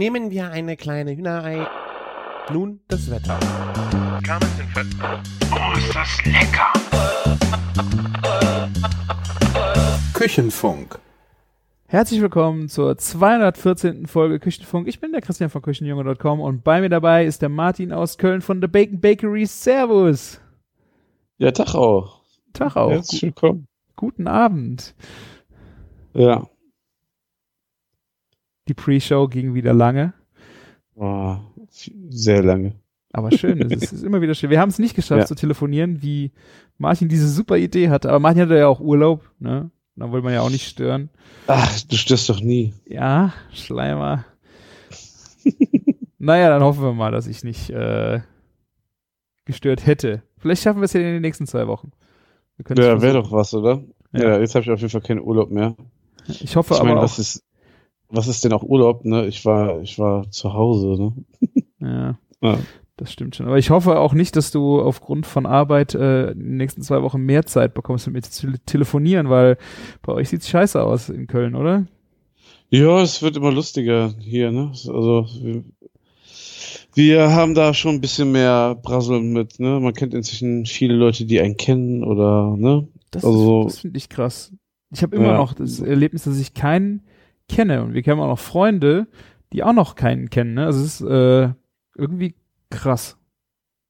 Nehmen wir eine kleine Hühnerei. Nun das Wetter. Oh, ist das lecker! Küchenfunk. Herzlich willkommen zur 214. Folge Küchenfunk. Ich bin der Christian von Küchenjunge.com und bei mir dabei ist der Martin aus Köln von The Bacon Bakery. Servus. Ja, Tag auch. Tag auch. Herzlich willkommen. Guten Abend. Ja. Die Pre-Show ging wieder lange, Oh, sehr lange. aber schön. es ist immer wieder schön. Wir haben es nicht geschafft Ja. zu telefonieren, wie Martin diese super Idee hatte. Aber Martin hatte ja auch Urlaub, ne? Da wollte man ja auch nicht stören. Ach, du störst doch nie. Ja, Schleimer. naja, dann hoffen wir mal, dass ich nicht äh, gestört hätte. Vielleicht schaffen wir es ja in den nächsten zwei Wochen. Ja, wäre doch was, oder? Ja. Ja, jetzt habe ich auf jeden Fall keinen Urlaub mehr. Ich hoffe Ich aber meine, auch. was ist, was ist denn auch Urlaub, ne? Ich war, ich war zu Hause, ne? Ja, Ja. das stimmt schon. Aber ich hoffe auch nicht, dass du aufgrund von Arbeit äh, in den nächsten zwei Wochen mehr Zeit bekommst, mit mir zu tele- telefonieren, weil bei euch sieht's scheiße aus in Köln, oder? Ja, es wird immer lustiger hier, ne? Also, wir, wir haben da schon ein bisschen mehr Brasseln mit, ne? Man kennt inzwischen viele Leute, die einen kennen oder, ne? Das, Also- das finde ich krass. Ich habe immer Ja. noch das Erlebnis, dass ich keinen kenne. Und wir kennen auch noch Freunde, die auch noch keinen kennen. Ne? Also es ist äh, irgendwie krass.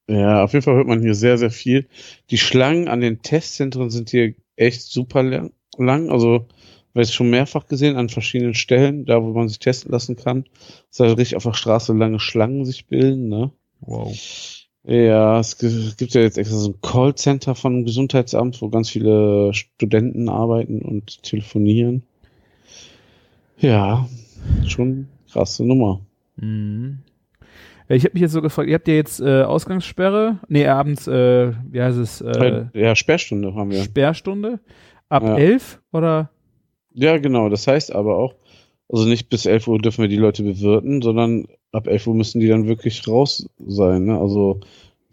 Ja, auf jeden Fall hört man hier sehr, sehr viel. Die Schlangen an den Testzentren sind hier echt super lang. Also, weil ich schon mehrfach gesehen an verschiedenen Stellen, da wo man sich testen lassen kann, dass da richtig auf der Straße lange Schlangen sich bilden, ne? Wow. Ja, es gi- gibt ja jetzt extra so ein Callcenter von dem Gesundheitsamt, wo ganz viele Studenten arbeiten und telefonieren. Ja, schon krasse Nummer. Mhm. Äh, Ich habe mich jetzt so gefragt, ihr habt ja jetzt äh, Ausgangssperre, nee, abends, äh, wie heißt es, äh, ja, Sperrstunde haben wir. Sperrstunde ab Ja. elf oder? Ja, genau. Das heißt aber auch, also nicht bis 11 Uhr dürfen wir die Leute bewirten, sondern ab 11 Uhr müssen die dann wirklich raus sein. Ne? Also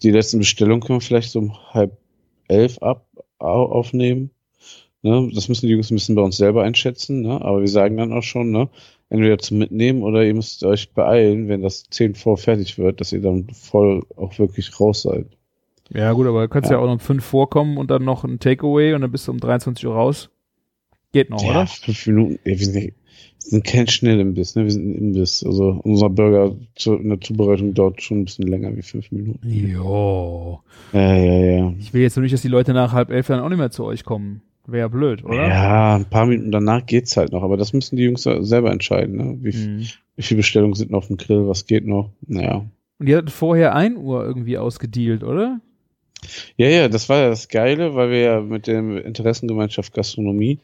die letzten Bestellungen können wir vielleicht so um halb elf ab au- aufnehmen. Ne? Das müssen die Jungs ein bisschen bei uns selber einschätzen. Ne? Aber wir sagen dann auch schon, ne? entweder zum Mitnehmen oder ihr müsst euch beeilen, wenn das 10 vor fertig wird, dass ihr dann voll auch wirklich raus seid. Ja gut, aber du kannst ja, Ja. auch um fünf vorkommen und dann noch ein Takeaway und dann bist du um 23 Uhr raus. Geht noch, ja, oder? fünf Minuten. Ey, wir, sind, wir sind kein Schnellimbiss, ne? Wir sind ein Imbiss. Also unser Burger zu, in der Zubereitung dauert schon ein bisschen länger wie fünf Minuten. Jo. Ja, ja, ja. Ich will jetzt nur nicht, dass die Leute nach halb elf dann auch nicht mehr zu euch kommen. Wäre ja blöd, oder? Ja, ein paar Minuten danach geht's halt noch, aber das müssen die Jungs selber entscheiden, ne? Wie, Mhm. wie viele Bestellungen sind noch auf dem Grill, was geht noch? Naja. Und ihr hattet vorher 1 Uhr irgendwie ausgedealt, oder? Ja, ja, das war ja das Geile, weil wir ja mit der Interessengemeinschaft Gastronomie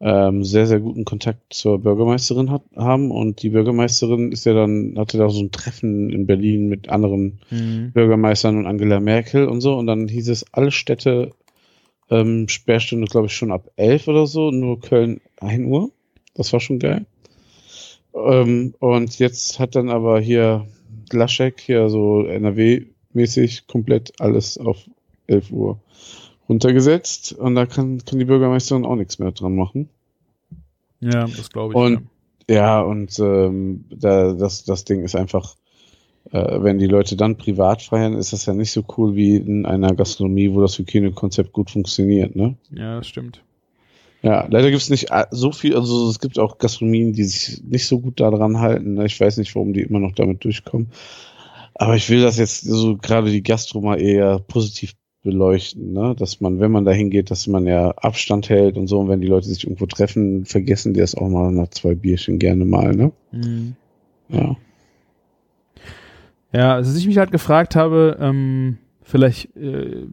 ähm, sehr, sehr guten Kontakt zur Bürgermeisterin hat, haben und die Bürgermeisterin ist ja dann, hatte da so ein Treffen in Berlin mit anderen Mhm. Bürgermeistern und Angela Merkel und so. Und dann hieß es, alle Städte ähm, Sperrstunde, glaube ich, schon ab 11 oder so, nur Köln 1 Uhr. Das war schon geil. Ähm, und jetzt hat dann aber hier Laschek hier so NRW-mäßig komplett alles auf 11 Uhr runtergesetzt. Und da kann, kann die Bürgermeisterin auch nichts mehr dran machen. Ja, das glaube ich. Und- Ja, und ähm, da, das, das Ding ist einfach, äh, wenn die Leute dann privat feiern, ist das ja nicht so cool wie in einer Gastronomie, wo das Hygienekonzept gut funktioniert, ne? ja. das stimmt. Ja, leider gibt's nicht a- so viel, also es gibt auch Gastronomien, die sich nicht so gut daran halten. Ne? Ich weiß nicht, warum die immer noch damit durchkommen. Aber ich will das jetzt so gerade die Gastro mal eher positiv beleuchten, ne? Dass man, wenn man da hingeht, dass man ja Abstand hält und so. Und wenn die Leute sich irgendwo treffen, vergessen die das auch mal nach zwei Bierchen gerne mal, ne? Mhm. Ja. Ja, also was ich mich halt gefragt habe, ähm, vielleicht äh,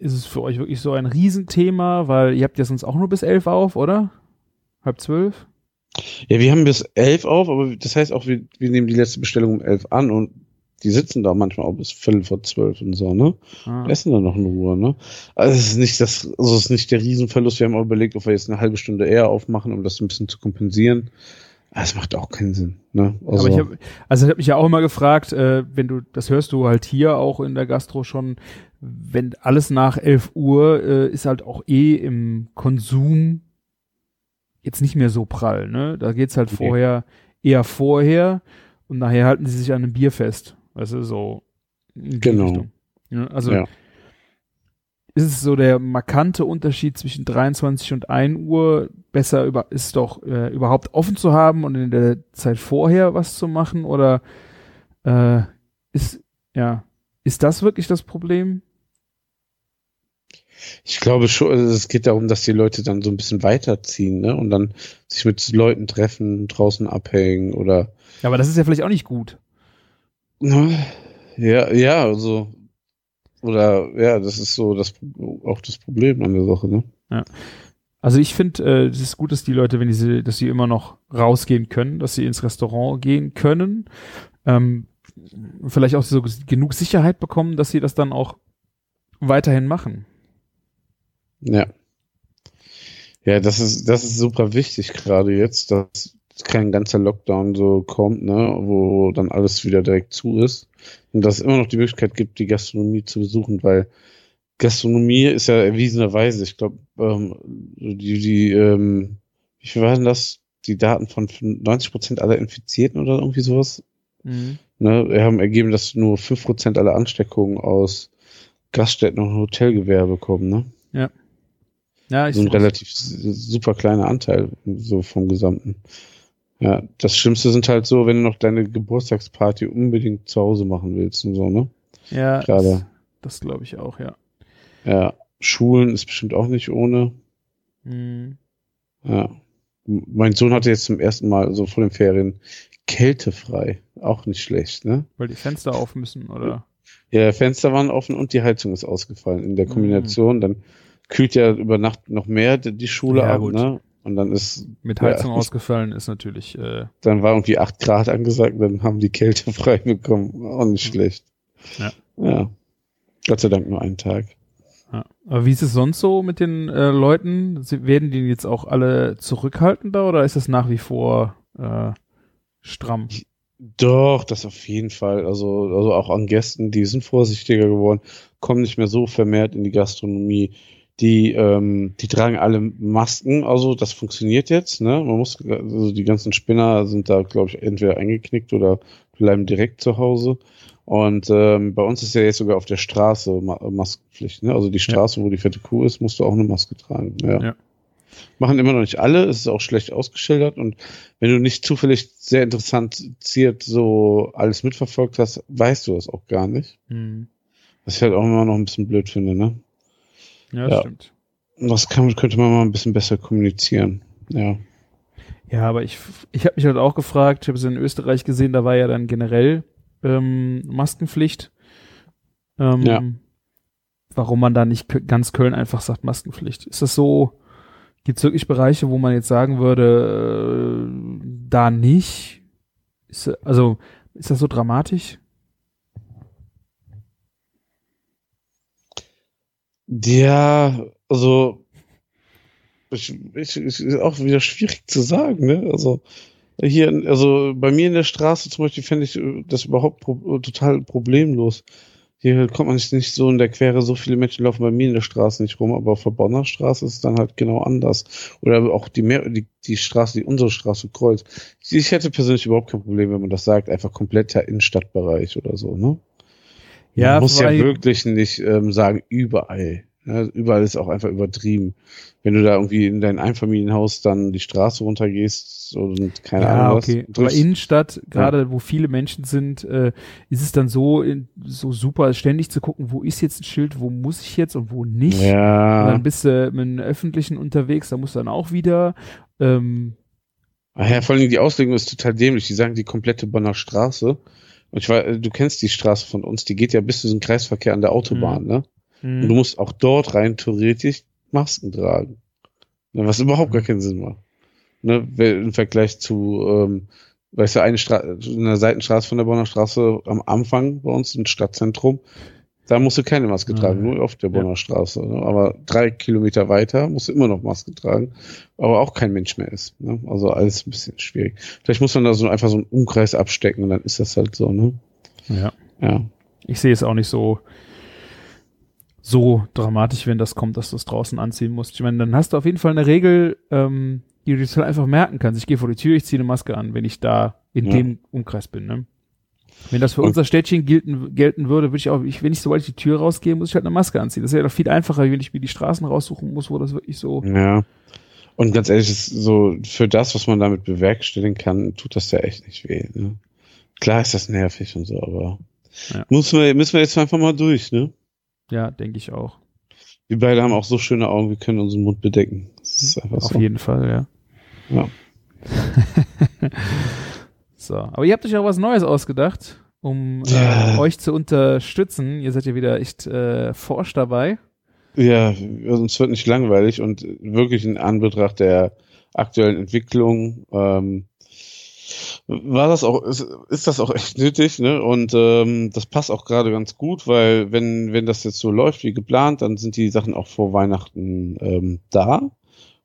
ist es für euch wirklich so ein Riesenthema, weil ihr habt ja sonst auch nur bis elf auf, oder? Halb zwölf? Ja, wir haben bis elf auf, aber das heißt auch, wir, wir nehmen die letzte Bestellung um elf an und die sitzen da manchmal auch bis Viertel vor zwölf und so, ne? Ah. Essen dann noch in Ruhe, ne? Also es ist nicht das, also es ist nicht der Riesenverlust. Wir haben auch überlegt, ob wir jetzt eine halbe Stunde eher aufmachen, um das ein bisschen zu kompensieren. Aber es macht auch keinen Sinn, ne? Also, Aber ich habe, also ich habe mich ja auch immer gefragt, äh, wenn du, das hörst du halt hier auch in der Gastro schon, wenn alles nach 11 Uhr äh, ist halt auch eh im Konsum jetzt nicht mehr so prall, ne? Da geht's halt Nee. vorher eher vorher und nachher halten sie sich an einem Bier fest. Weißt du, so. Genau. Richtung. Ja, also Ja. Ist es so der markante Unterschied zwischen 23 und 1 Uhr besser über, ist doch äh, überhaupt offen zu haben und in der Zeit vorher was zu machen oder äh, ist ja ist das wirklich das Problem? Ich glaube schon, also es geht darum, dass die Leute dann so ein bisschen weiterziehen, ne? Und dann sich mit Leuten treffen, draußen abhängen oder Ja, aber das ist ja vielleicht auch nicht gut. Na, ja, ja, also oder ja, das ist so das auch das Problem an der Sache, ne? Also ich finde, äh, es ist gut, dass die Leute, wenn sie, dass sie immer noch rausgehen können, dass sie ins Restaurant gehen können, ähm, vielleicht auch so genug Sicherheit bekommen, dass sie das dann auch weiterhin machen. Ja. Ja, das ist das ist super wichtig gerade jetzt, dass kein ganzer Lockdown so kommt, ne, wo dann alles wieder direkt zu ist und dass es immer noch die Möglichkeit gibt, die Gastronomie zu besuchen, weil Gastronomie ist ja erwiesenerweise, ich glaube, ähm, die, die, ähm, wie viel waren das? Die Daten von 90 Prozent aller Infizierten oder irgendwie sowas? Ne, wir haben ergeben, dass nur 5 Prozent aller Ansteckungen aus Gaststätten und Hotelgewerbe kommen, ne? Ja, ich so ein relativ super kleiner Anteil so vom Gesamten. Ja, das Schlimmste sind halt so, wenn du noch deine Geburtstagsparty unbedingt zu Hause machen willst und so, ne? ja, gerade. das, das glaube ich auch, ja. Ja, Schulen ist bestimmt auch nicht ohne. Mhm. Ja. Mein Sohn hatte jetzt zum ersten Mal so vor den Ferien kältefrei. Auch nicht schlecht, ne? Weil die Fenster auf müssen, oder? Ja, Fenster waren offen und die Heizung ist ausgefallen in der Mhm. Kombination. Dann kühlt ja über Nacht noch mehr die die Schule Ja, ab, gut. ne? Und dann ist Mit Ja. Heizung ausgefallen ist natürlich, äh, dann war irgendwie 8 Grad angesagt, dann haben die Kälte frei bekommen. Auch nicht schlecht. Ja. Ja. Gott sei Dank nur einen Tag. ja. Aber wie ist es sonst so mit den äh, Leuten? Sie, werden die jetzt auch alle zurückhaltender oder ist das nach wie vor äh, stramm? Doch, das auf jeden Fall. Also, also auch an Gästen, die sind vorsichtiger geworden, kommen nicht mehr so vermehrt in die Gastronomie. Die, ähm, die tragen alle Masken, also das funktioniert jetzt, ne? Man muss, also die ganzen Spinner sind da, glaube ich, entweder eingeknickt oder bleiben direkt zu Hause. Und ähm, bei uns ist ja jetzt sogar auf der Straße Ma Maskenpflicht, ne? Also die Straße, wo die fette Kuh ist, musst du auch eine Maske tragen. Ja. Ja. Machen immer noch nicht alle, es ist auch schlecht ausgeschildert und wenn du nicht zufällig sehr interessant ziert so alles mitverfolgt hast, weißt du das auch gar nicht. Hm. Was ich halt auch immer noch ein bisschen blöd finde, ne? Ja, das Ja. stimmt. Das kann, könnte man mal ein bisschen besser kommunizieren. Ja. Ja, aber ich, ich habe mich halt auch gefragt, ich habe es in Österreich gesehen, da war ja dann generell ähm, Maskenpflicht. Ähm, Ja. Warum man da nicht ganz Köln einfach sagt Maskenpflicht? Ist das so, gibt es wirklich Bereiche, wo man jetzt sagen würde, äh, da nicht? Ist, also, ist das so dramatisch? Ja, also ich, ich, ich, ist auch wieder schwierig zu sagen, ne? Also hier, also bei mir in der Straße zum Beispiel fände ich äh, das überhaupt pro, total problemlos. Hier kommt man nicht, so in der Quere, so viele Menschen laufen bei mir in der Straße nicht rum, aber auf der Bonner Straße ist es dann halt genau anders. Oder auch die, mehr, die, die Straße, die unsere Straße kreuzt. Ich hätte persönlich überhaupt kein Problem, wenn man das sagt, einfach kompletter Innenstadtbereich oder so, ne? Man muss ja wirklich nicht ähm, sagen, überall. Ja, überall ist auch einfach übertrieben. Wenn du da irgendwie in dein Einfamilienhaus dann die Straße runtergehst und keine ja, Ahnung was. okay. Aber Innenstadt, gerade wo viele Menschen sind, äh, ist es dann so, in, so super, ständig zu gucken, wo ist jetzt ein Schild, wo muss ich jetzt und wo nicht. Und ja, dann bist du mit einem Öffentlichen unterwegs, da musst du dann auch wieder. Ähm, Ach ja, vor allem die Auslegung ist total dämlich. Die sagen die komplette Bonner Straße. Und ich weiß, du kennst die Straße von uns, die geht ja bis zu diesem Kreisverkehr an der Autobahn, ne? hm. Und du musst auch dort rein theoretisch Masken tragen. Ne, was überhaupt gar keinen Sinn macht. Ne, im Vergleich zu, ähm, weißt du, eine Straße, eine Seitenstraße von der Bonner Straße am Anfang bei uns im Stadtzentrum, da musst du keine Maske Ah, tragen, nur auf der Bonner Straße. Ne? Aber drei Kilometer weiter musst du immer noch Maske tragen, aber auch kein Mensch mehr ist. Ne? Also alles ein bisschen schwierig. Vielleicht muss man da so einfach so einen Umkreis abstecken und dann ist das halt so, ne? ja. Ja. Ich sehe es auch nicht so so dramatisch, wenn das kommt, dass du es draußen anziehen musst. Ich meine, dann hast du auf jeden Fall eine Regel, ähm, die du dir halt einfach merken kannst. Ich gehe vor die Tür, ich ziehe eine Maske an, wenn ich da in Ja. dem Umkreis bin. Ne? Wenn das für Und- unser Städtchen gelten, gelten würde, würde ich auch, ich, wenn ich sobald ich die Tür rausgehe, muss ich halt eine Maske anziehen. Das wäre doch viel einfacher, wenn ich mir die Straßen raussuchen muss, wo das wirklich so. Ja. Und ganz ehrlich, ist so für das, was man damit bewerkstelligen kann, tut das ja echt nicht weh. Ne? Klar ist das nervig und so, aber Ja. müssen, wir, müssen wir jetzt einfach mal durch, ne? Ja, denke ich auch. Wir beide haben auch so schöne Augen, wir können unseren Mund bedecken. Das ist einfach Auf so. jeden Fall, ja. Ja. so, aber ihr habt euch auch was Neues ausgedacht, um Ja. äh, euch zu unterstützen. Ihr seid ja wieder echt äh, forsch dabei. Ja, uns wird nicht langweilig und wirklich in Anbetracht der aktuellen Entwicklung ähm, war das auch, ist, ist das auch echt nötig, ne? Und ähm, das passt auch gerade ganz gut, weil wenn, wenn das jetzt so läuft wie geplant, dann sind die Sachen auch vor Weihnachten ähm, da.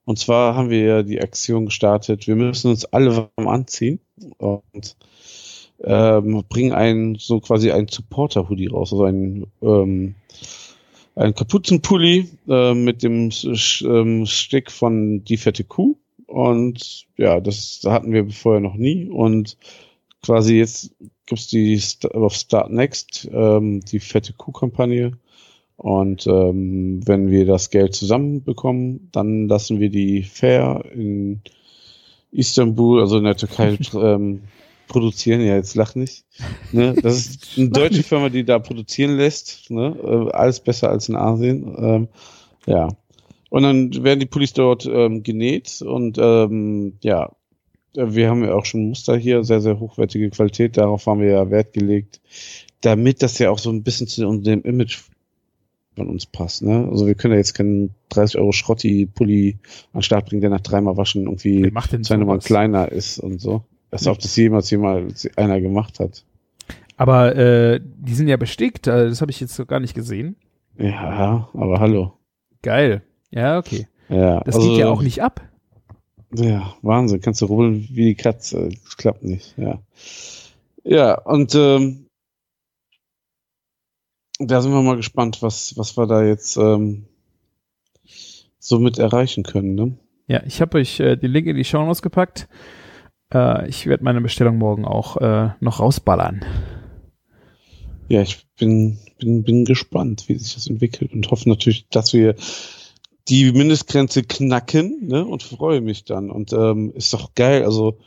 Und zwar haben wir ja die Aktion gestartet, wir müssen uns alle warm anziehen und ähm, bringen einen so quasi einen Supporter-Hoodie raus, also einen ähm, ein Kapuzenpulli äh, mit dem ähm, Stick von Die fette Kuh. Und ja, das hatten wir vorher noch nie. Und quasi jetzt gibt's die St auf Start Next ähm, die fette Kuh-Kampagne. Und ähm, wenn wir das Geld zusammenbekommen, dann lassen wir die Fair in Istanbul, also in der Türkei, ähm, produzieren. Ja, jetzt lach nicht. Ne? Das ist eine deutsche Firma, die da produzieren lässt. Ne? Äh, alles besser als in Asien. Ähm, ja. Und dann werden die Pullis dort ähm, genäht und ähm, ja, wir haben ja auch schon Muster hier, sehr, sehr hochwertige Qualität. Darauf haben wir ja Wert gelegt, damit das ja auch so ein bisschen zu dem Image von uns passt. Ne? Also wir können ja jetzt keinen 30 Euro Schrotti-Pulli an den Start bringen, der nach dreimal Waschen irgendwie zwei Nummern kleiner ist und so. Als ob das jemals jemals einer gemacht hat. Aber äh, die sind ja bestickt, äh, das habe ich jetzt so gar nicht gesehen. Ja, aber hallo. Geil. Ja, okay. Ja, Das also, geht ja auch nicht ab. Ja, Wahnsinn. Kannst du rubbeln wie die Katze. Das klappt nicht, ja. Ja, und ähm, da sind wir mal gespannt, was, was wir da jetzt ähm, so mit erreichen können, ne? Ja, ich habe euch äh, den Link in die Show gepackt. Äh, ich werde meine Bestellung morgen auch äh, noch rausballern. Ja, ich bin, bin, bin gespannt, wie sich das entwickelt und hoffe natürlich, dass wir die Mindestgrenze knacken, ne? Und freue mich dann. Und ähm, ist doch geil. Also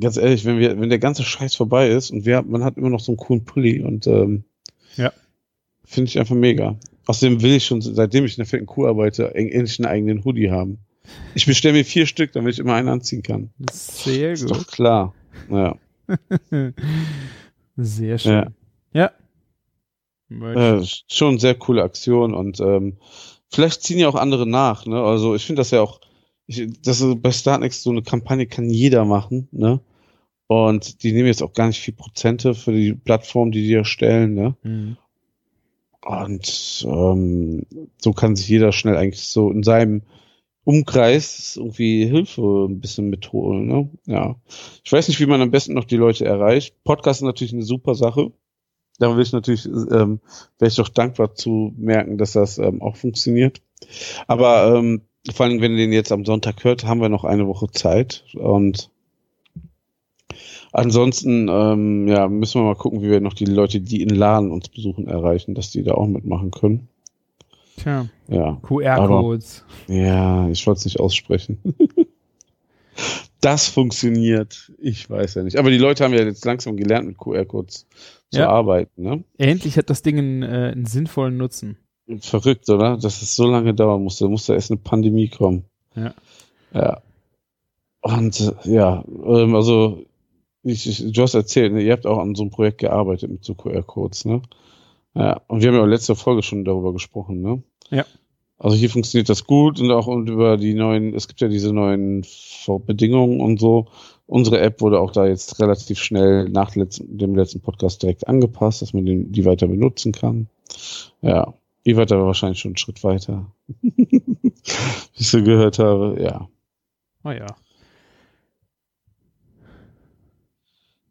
ganz ehrlich, wenn wir, wenn der ganze Scheiß vorbei ist und wir, man hat immer noch so einen coolen Pulli und ähm, Ja. Finde ich einfach mega. Außerdem will ich schon, seitdem ich in der fetten Kuh arbeite, endlich einen eigenen Hoodie haben. Ich bestelle mir vier Stück, damit ich immer einen anziehen kann. Sehr Ist gut. doch klar. Ja. Sehr schön. Ja. Ja. Äh, ist schon eine sehr coole Aktion und ähm, vielleicht ziehen ja auch andere nach. Ne? Also ich finde das ja auch, ich, das ist, bei Startnext so eine Kampagne kann jeder machen. Ne? Und die nehmen jetzt auch gar nicht viel Prozente für die Plattform, die die erstellen. Ne? Mhm. Und ähm, so kann sich jeder schnell eigentlich so in seinem Umkreis irgendwie Hilfe ein bisschen mitholen. Ne? Ja. Ich weiß nicht, wie man am besten noch die Leute erreicht. Podcast ist natürlich eine super Sache. Da will ich natürlich, ähm, wäre ich doch dankbar zu merken, dass das ähm, auch funktioniert. Aber ähm, vor allem, wenn ihr den jetzt am Sonntag hört, haben wir noch eine Woche Zeit. Und ansonsten, ähm, ja, müssen wir mal gucken, wie wir noch die Leute, die in Laden uns besuchen, erreichen, dass die da auch mitmachen können. Tja, Ja. QR-Codes. Ja, ich wollte es nicht aussprechen. das funktioniert. Ich weiß ja nicht. Aber die Leute haben ja jetzt langsam gelernt, mit QR-Codes zu Ja. arbeiten. Ne? Endlich hat das Ding einen, äh, einen sinnvollen Nutzen. Verrückt, oder? Dass es so lange dauern musste. Da musste erst eine Pandemie kommen. Ja. Ja. Und äh, ja, ähm, also ich, ich, du hast erzählt, ne, ihr habt auch an so einem Projekt gearbeitet mit so QR-Codes, ne? Ja, und wir haben ja letzte Folge schon darüber gesprochen, ne? Ja. Also hier funktioniert das gut und auch und über die neuen, es gibt ja diese neuen Bedingungen und so. Unsere App wurde auch da jetzt relativ schnell nach dem letzten Podcast direkt angepasst, dass man den, die weiter benutzen kann. Ja, ihr wart aber wahrscheinlich schon einen Schritt weiter. Wie ich so gehört habe, ja. Oh ja.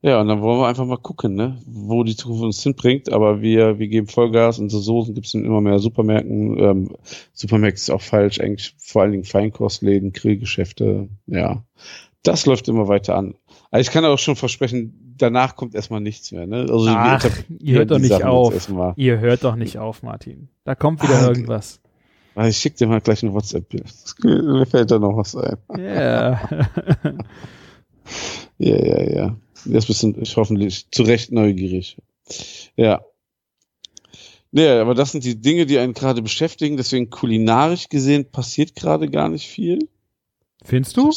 Ja, und dann wollen wir einfach mal gucken, ne, wo die Zukunft uns hinbringt. Aber wir, wir geben Vollgas. Unsere Soßen gibt es in immer mehr Supermärkten. Ähm, Supermärkte ist auch falsch, eigentlich vor allen Dingen Feinkostläden, Grillgeschäfte. Ja, das läuft immer weiter an. Aber ich kann auch schon versprechen, danach kommt erstmal nichts mehr. Ne? Also Ach, ihr hört doch nicht Sachen auf. Ihr hört doch nicht auf, Martin. Da kommt wieder Ah, irgendwas. Ah, Ich schicke dir mal gleich ein WhatsApp-Bild. Mir fällt da noch was ein. Ja. Ja, ja, ja. Jetzt bist du ich hoffentlich zu Recht neugierig. Ja. Naja, aber das sind die Dinge, die einen gerade beschäftigen. Deswegen kulinarisch gesehen passiert gerade gar nicht viel. Findest du?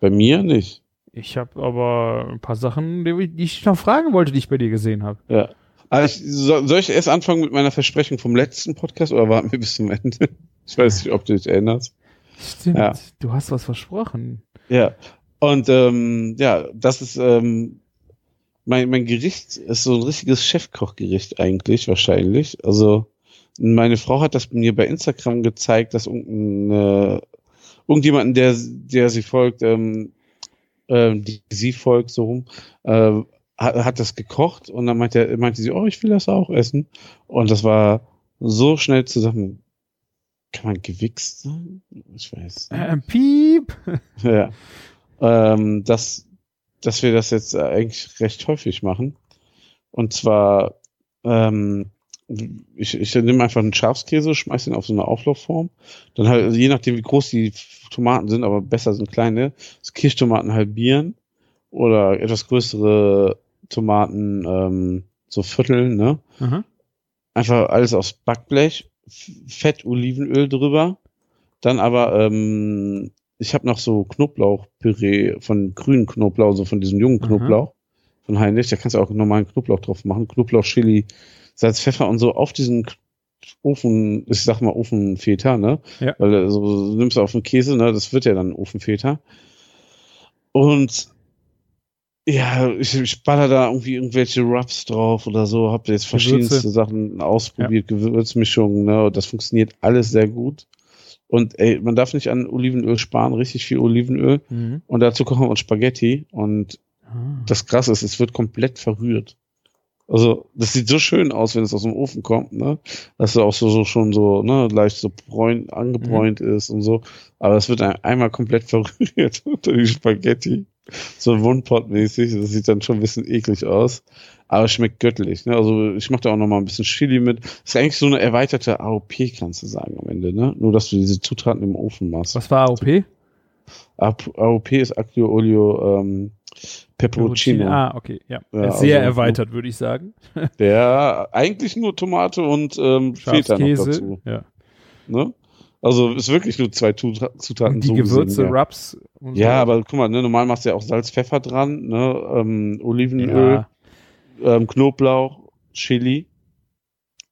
Bei mir nicht. Ich habe aber ein paar Sachen, die ich noch fragen wollte, die ich bei dir gesehen habe. Ja. Aber ich, soll, soll ich erst anfangen mit meiner Versprechung vom letzten Podcast oder warten wir bis zum Ende? Ich weiß nicht, ob du dich erinnerst. Stimmt. Ja. Du hast was versprochen. Ja. Und ähm, ja, das ist ähm, mein, mein Gericht ist so ein richtiges Chefkochgericht eigentlich wahrscheinlich. Also meine Frau hat das mir bei Instagram gezeigt, dass irgendein, äh, irgendjemanden, der der sie folgt, ähm, ähm, die sie folgt so rum, äh, hat, hat das gekocht und dann meinte, meinte sie, oh, ich will das auch essen. Und das war so schnell zusammen. Kann man gewichst sagen? Ich weiß. nicht. Ähm, piep. Ja. Ähm, dass, dass wir das jetzt eigentlich recht häufig machen. Und zwar, ähm, ich, ich nehme einfach einen Schafskäse, schmeiß den auf so eine Auflaufform. Dann halt, also je nachdem, wie groß die Tomaten sind, aber besser sind kleine, so Kirschtomaten halbieren oder etwas größere Tomaten ähm, so vierteln, ne? Aha. einfach alles aufs Backblech, Fett, Olivenöl drüber. Dann aber, ähm, ich habe noch so Knoblauchpüree von grünen Knoblauch, so von diesem jungen. Knoblauch von Heinrich. Da kannst du auch normalen Knoblauch drauf machen. Knoblauch, Chili, Salz, Pfeffer und so auf diesen Ofen, ich sag mal Ofenfeta, ne? Ja. Weil äh, so nimmst du auf den Käse, ne? Das wird ja dann Ofenfeta. Und ja, ich, ich baller da irgendwie irgendwelche Rubs drauf oder so, hab jetzt verschiedenste Gewürze. Sachen ausprobiert, Gewürzmischungen, ne, und das funktioniert alles sehr gut. Und ey, man darf nicht an Olivenöl sparen, richtig viel Olivenöl. Mhm. Und dazu kochen wir uns Spaghetti. Und Ah. das krasse ist, es wird komplett verrührt. Also, das sieht so schön aus, wenn es aus dem Ofen kommt, ne? Dass es auch so, so schon so, ne, leicht so bräun, angebräunt ist und so. Aber es wird ein, einmal komplett verrührt unter die Spaghetti. So Wundpot-mäßig. Das sieht dann schon ein bisschen eklig aus. Aber schmeckt göttlich, ne? Also, ich mache da auch noch mal ein bisschen Chili mit. Ist eigentlich so eine erweiterte AOP, kannst du sagen, am Ende, ne? Nur, dass du diese Zutaten im Ofen machst. Was war AOP? AOP ist Aglio Olio ähm, Peperoncino. Ah, okay, ja. Ja, Sehr also- erweitert, würde ich sagen. Der eigentlich nur Tomate und ähm, Feta noch dazu. Ja. Ne? Also ist wirklich nur zwei Zutaten Und die so Gewürze, gesehen, ja. Rubs. Und ja, so. aber guck mal, ne, normal machst du ja auch Salz, Pfeffer dran, ne, ähm, Olivenöl, Ja. ähm, Knoblauch, Chili.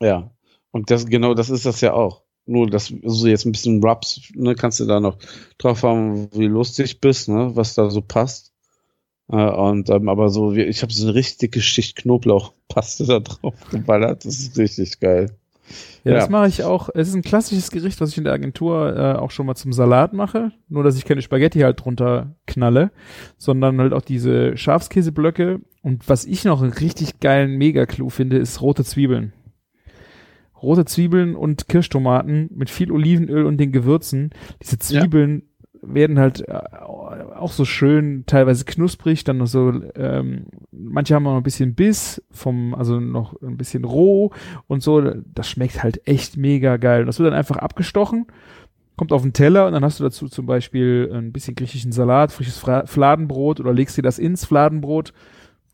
Ja. Und das genau, das ist das ja auch. Nur, dass so jetzt ein bisschen Rubs, ne, kannst du da noch drauf haben, wie lustig bist, ne, was da so passt. Äh, und ähm, aber so, ich habe so eine richtige Schicht Knoblauchpaste da drauf geballert. Das ist richtig geil. Ja, Ja. das mache ich auch. Es ist ein klassisches Gericht, was ich in der Agentur äh, auch schon mal zum Salat mache. Nur, dass ich keine Spaghetti halt drunter knalle, sondern halt auch diese Schafskäseblöcke. Und was ich noch einen richtig geilen Mega-Clou finde, ist rote Zwiebeln. Rote Zwiebeln und Kirschtomaten mit viel Olivenöl und den Gewürzen. Diese Zwiebeln werden halt äh, auch so schön, teilweise knusprig, dann noch so, ähm, manche haben auch noch ein bisschen Biss vom, also noch ein bisschen roh und so. Das schmeckt halt echt mega geil. Und das wird dann einfach abgestochen, kommt auf den Teller und dann hast du dazu zum Beispiel ein bisschen griechischen Salat, frisches Fladenbrot oder legst dir das ins Fladenbrot.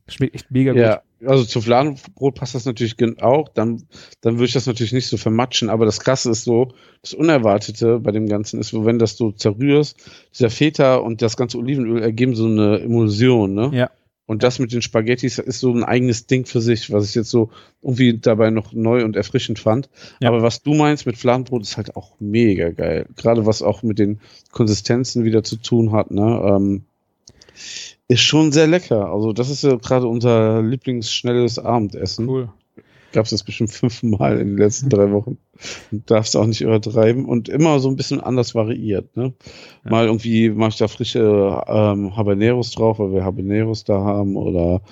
Schmeckt echt mega gut. Also zu Fladenbrot passt das natürlich auch. Dann, dann würde ich das natürlich nicht so vermatschen. Aber das Krasse ist so, das Unerwartete bei dem Ganzen ist, wo wenn das du zerrührst, dieser Feta und das ganze Olivenöl ergeben so eine Emulsion, ne? Ja. Und das mit den Spaghettis ist so ein eigenes Ding für sich, was ich jetzt so irgendwie dabei noch neu und erfrischend fand. Ja. Aber was du meinst mit Fladenbrot ist halt auch mega geil. Gerade was auch mit den Konsistenzen wieder zu tun hat, ne? Ähm, ist schon sehr lecker. Also das ist ja gerade unser lieblingsschnelles Abendessen. Cool. Gab es jetzt bestimmt fünfmal in den letzten drei Wochen. Darfst auch nicht übertreiben und immer so ein bisschen anders variiert. Ne? Ja. Mal irgendwie mache ich da frische ähm, Habaneros drauf, weil wir Habaneros da haben oder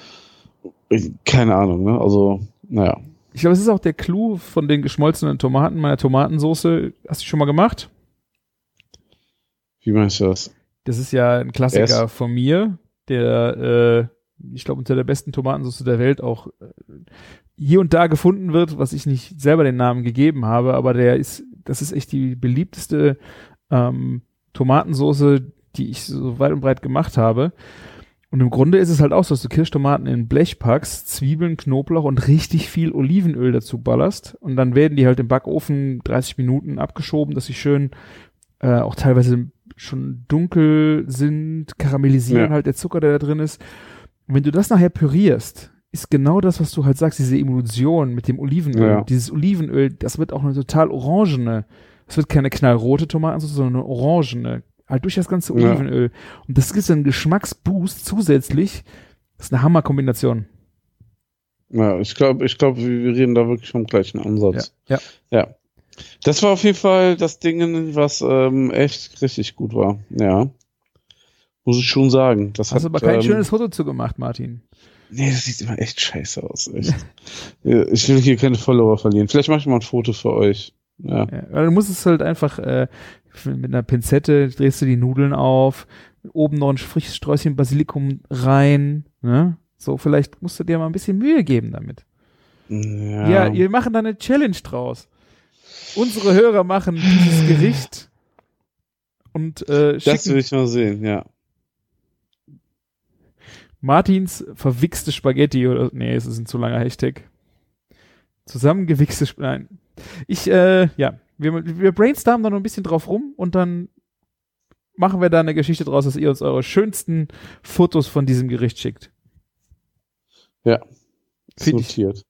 keine Ahnung. Ne? Also naja. Ich glaube, es ist auch der Clou von den geschmolzenen Tomaten, meiner Tomatensauce. Hast du schon mal gemacht? Wie meinst du das? Das ist ja ein Klassiker Yes. von mir. Der, äh, ich glaube, unter der besten Tomatensauce der Welt auch äh, hier und da gefunden wird, was ich nicht selber den Namen gegeben habe, aber der ist, das ist echt die beliebteste ähm, Tomatensauce, die ich so weit und breit gemacht habe. Und im Grunde ist es halt auch so, dass du Kirschtomaten in Blech packst, Zwiebeln, Knoblauch und richtig viel Olivenöl dazu ballerst. Und dann werden die halt im Backofen 30 Minuten abgeschoben, dass sie schön äh, auch teilweise schon dunkel sind, karamellisieren Ja. halt der Zucker, der da drin ist. Und wenn du das nachher pürierst, ist genau das, was du halt sagst, diese Emulsion mit dem Olivenöl. Ja. Dieses Olivenöl, das wird auch eine total orangene, es wird keine knallrote Tomatensauce, sondern eine orangene. Halt durch das ganze Ja. Olivenöl. Und das gibt so einen Geschmacksboost zusätzlich. Das ist eine Hammerkombination. Ja, ich glaube, ich glaube, wir wir reden da wirklich vom gleichen Ansatz. Ja. Ja. Das war auf jeden Fall das Ding, was ähm, echt richtig gut war. Ja. Muss ich schon sagen. Das Hast hat, aber kein ähm, schönes Foto zu gemacht, Martin. Nee, das sieht immer echt scheiße aus. Echt. Ich will hier keine Follower verlieren. Vielleicht mache ich mal ein Foto für euch. Ja. Ja, du musst es halt einfach äh, mit einer Pinzette drehst du die Nudeln auf, oben noch ein frisches Sträußchen Basilikum rein, ne? So, vielleicht musst du dir mal ein bisschen Mühe geben damit. Ja. Ja, wir machen da eine Challenge draus. Unsere Hörer machen dieses Gericht und äh, das schicken will ich mal sehen, ja. Martins verwichste Spaghetti oder nee, es ist ein zu langer Hashtag. Zusammengewichste Sp nein. Ich äh, ja, wir, wir brainstormen da noch ein bisschen drauf rum und dann machen wir da eine Geschichte draus, dass ihr uns eure schönsten Fotos von diesem Gericht schickt. Ja. Find ich-.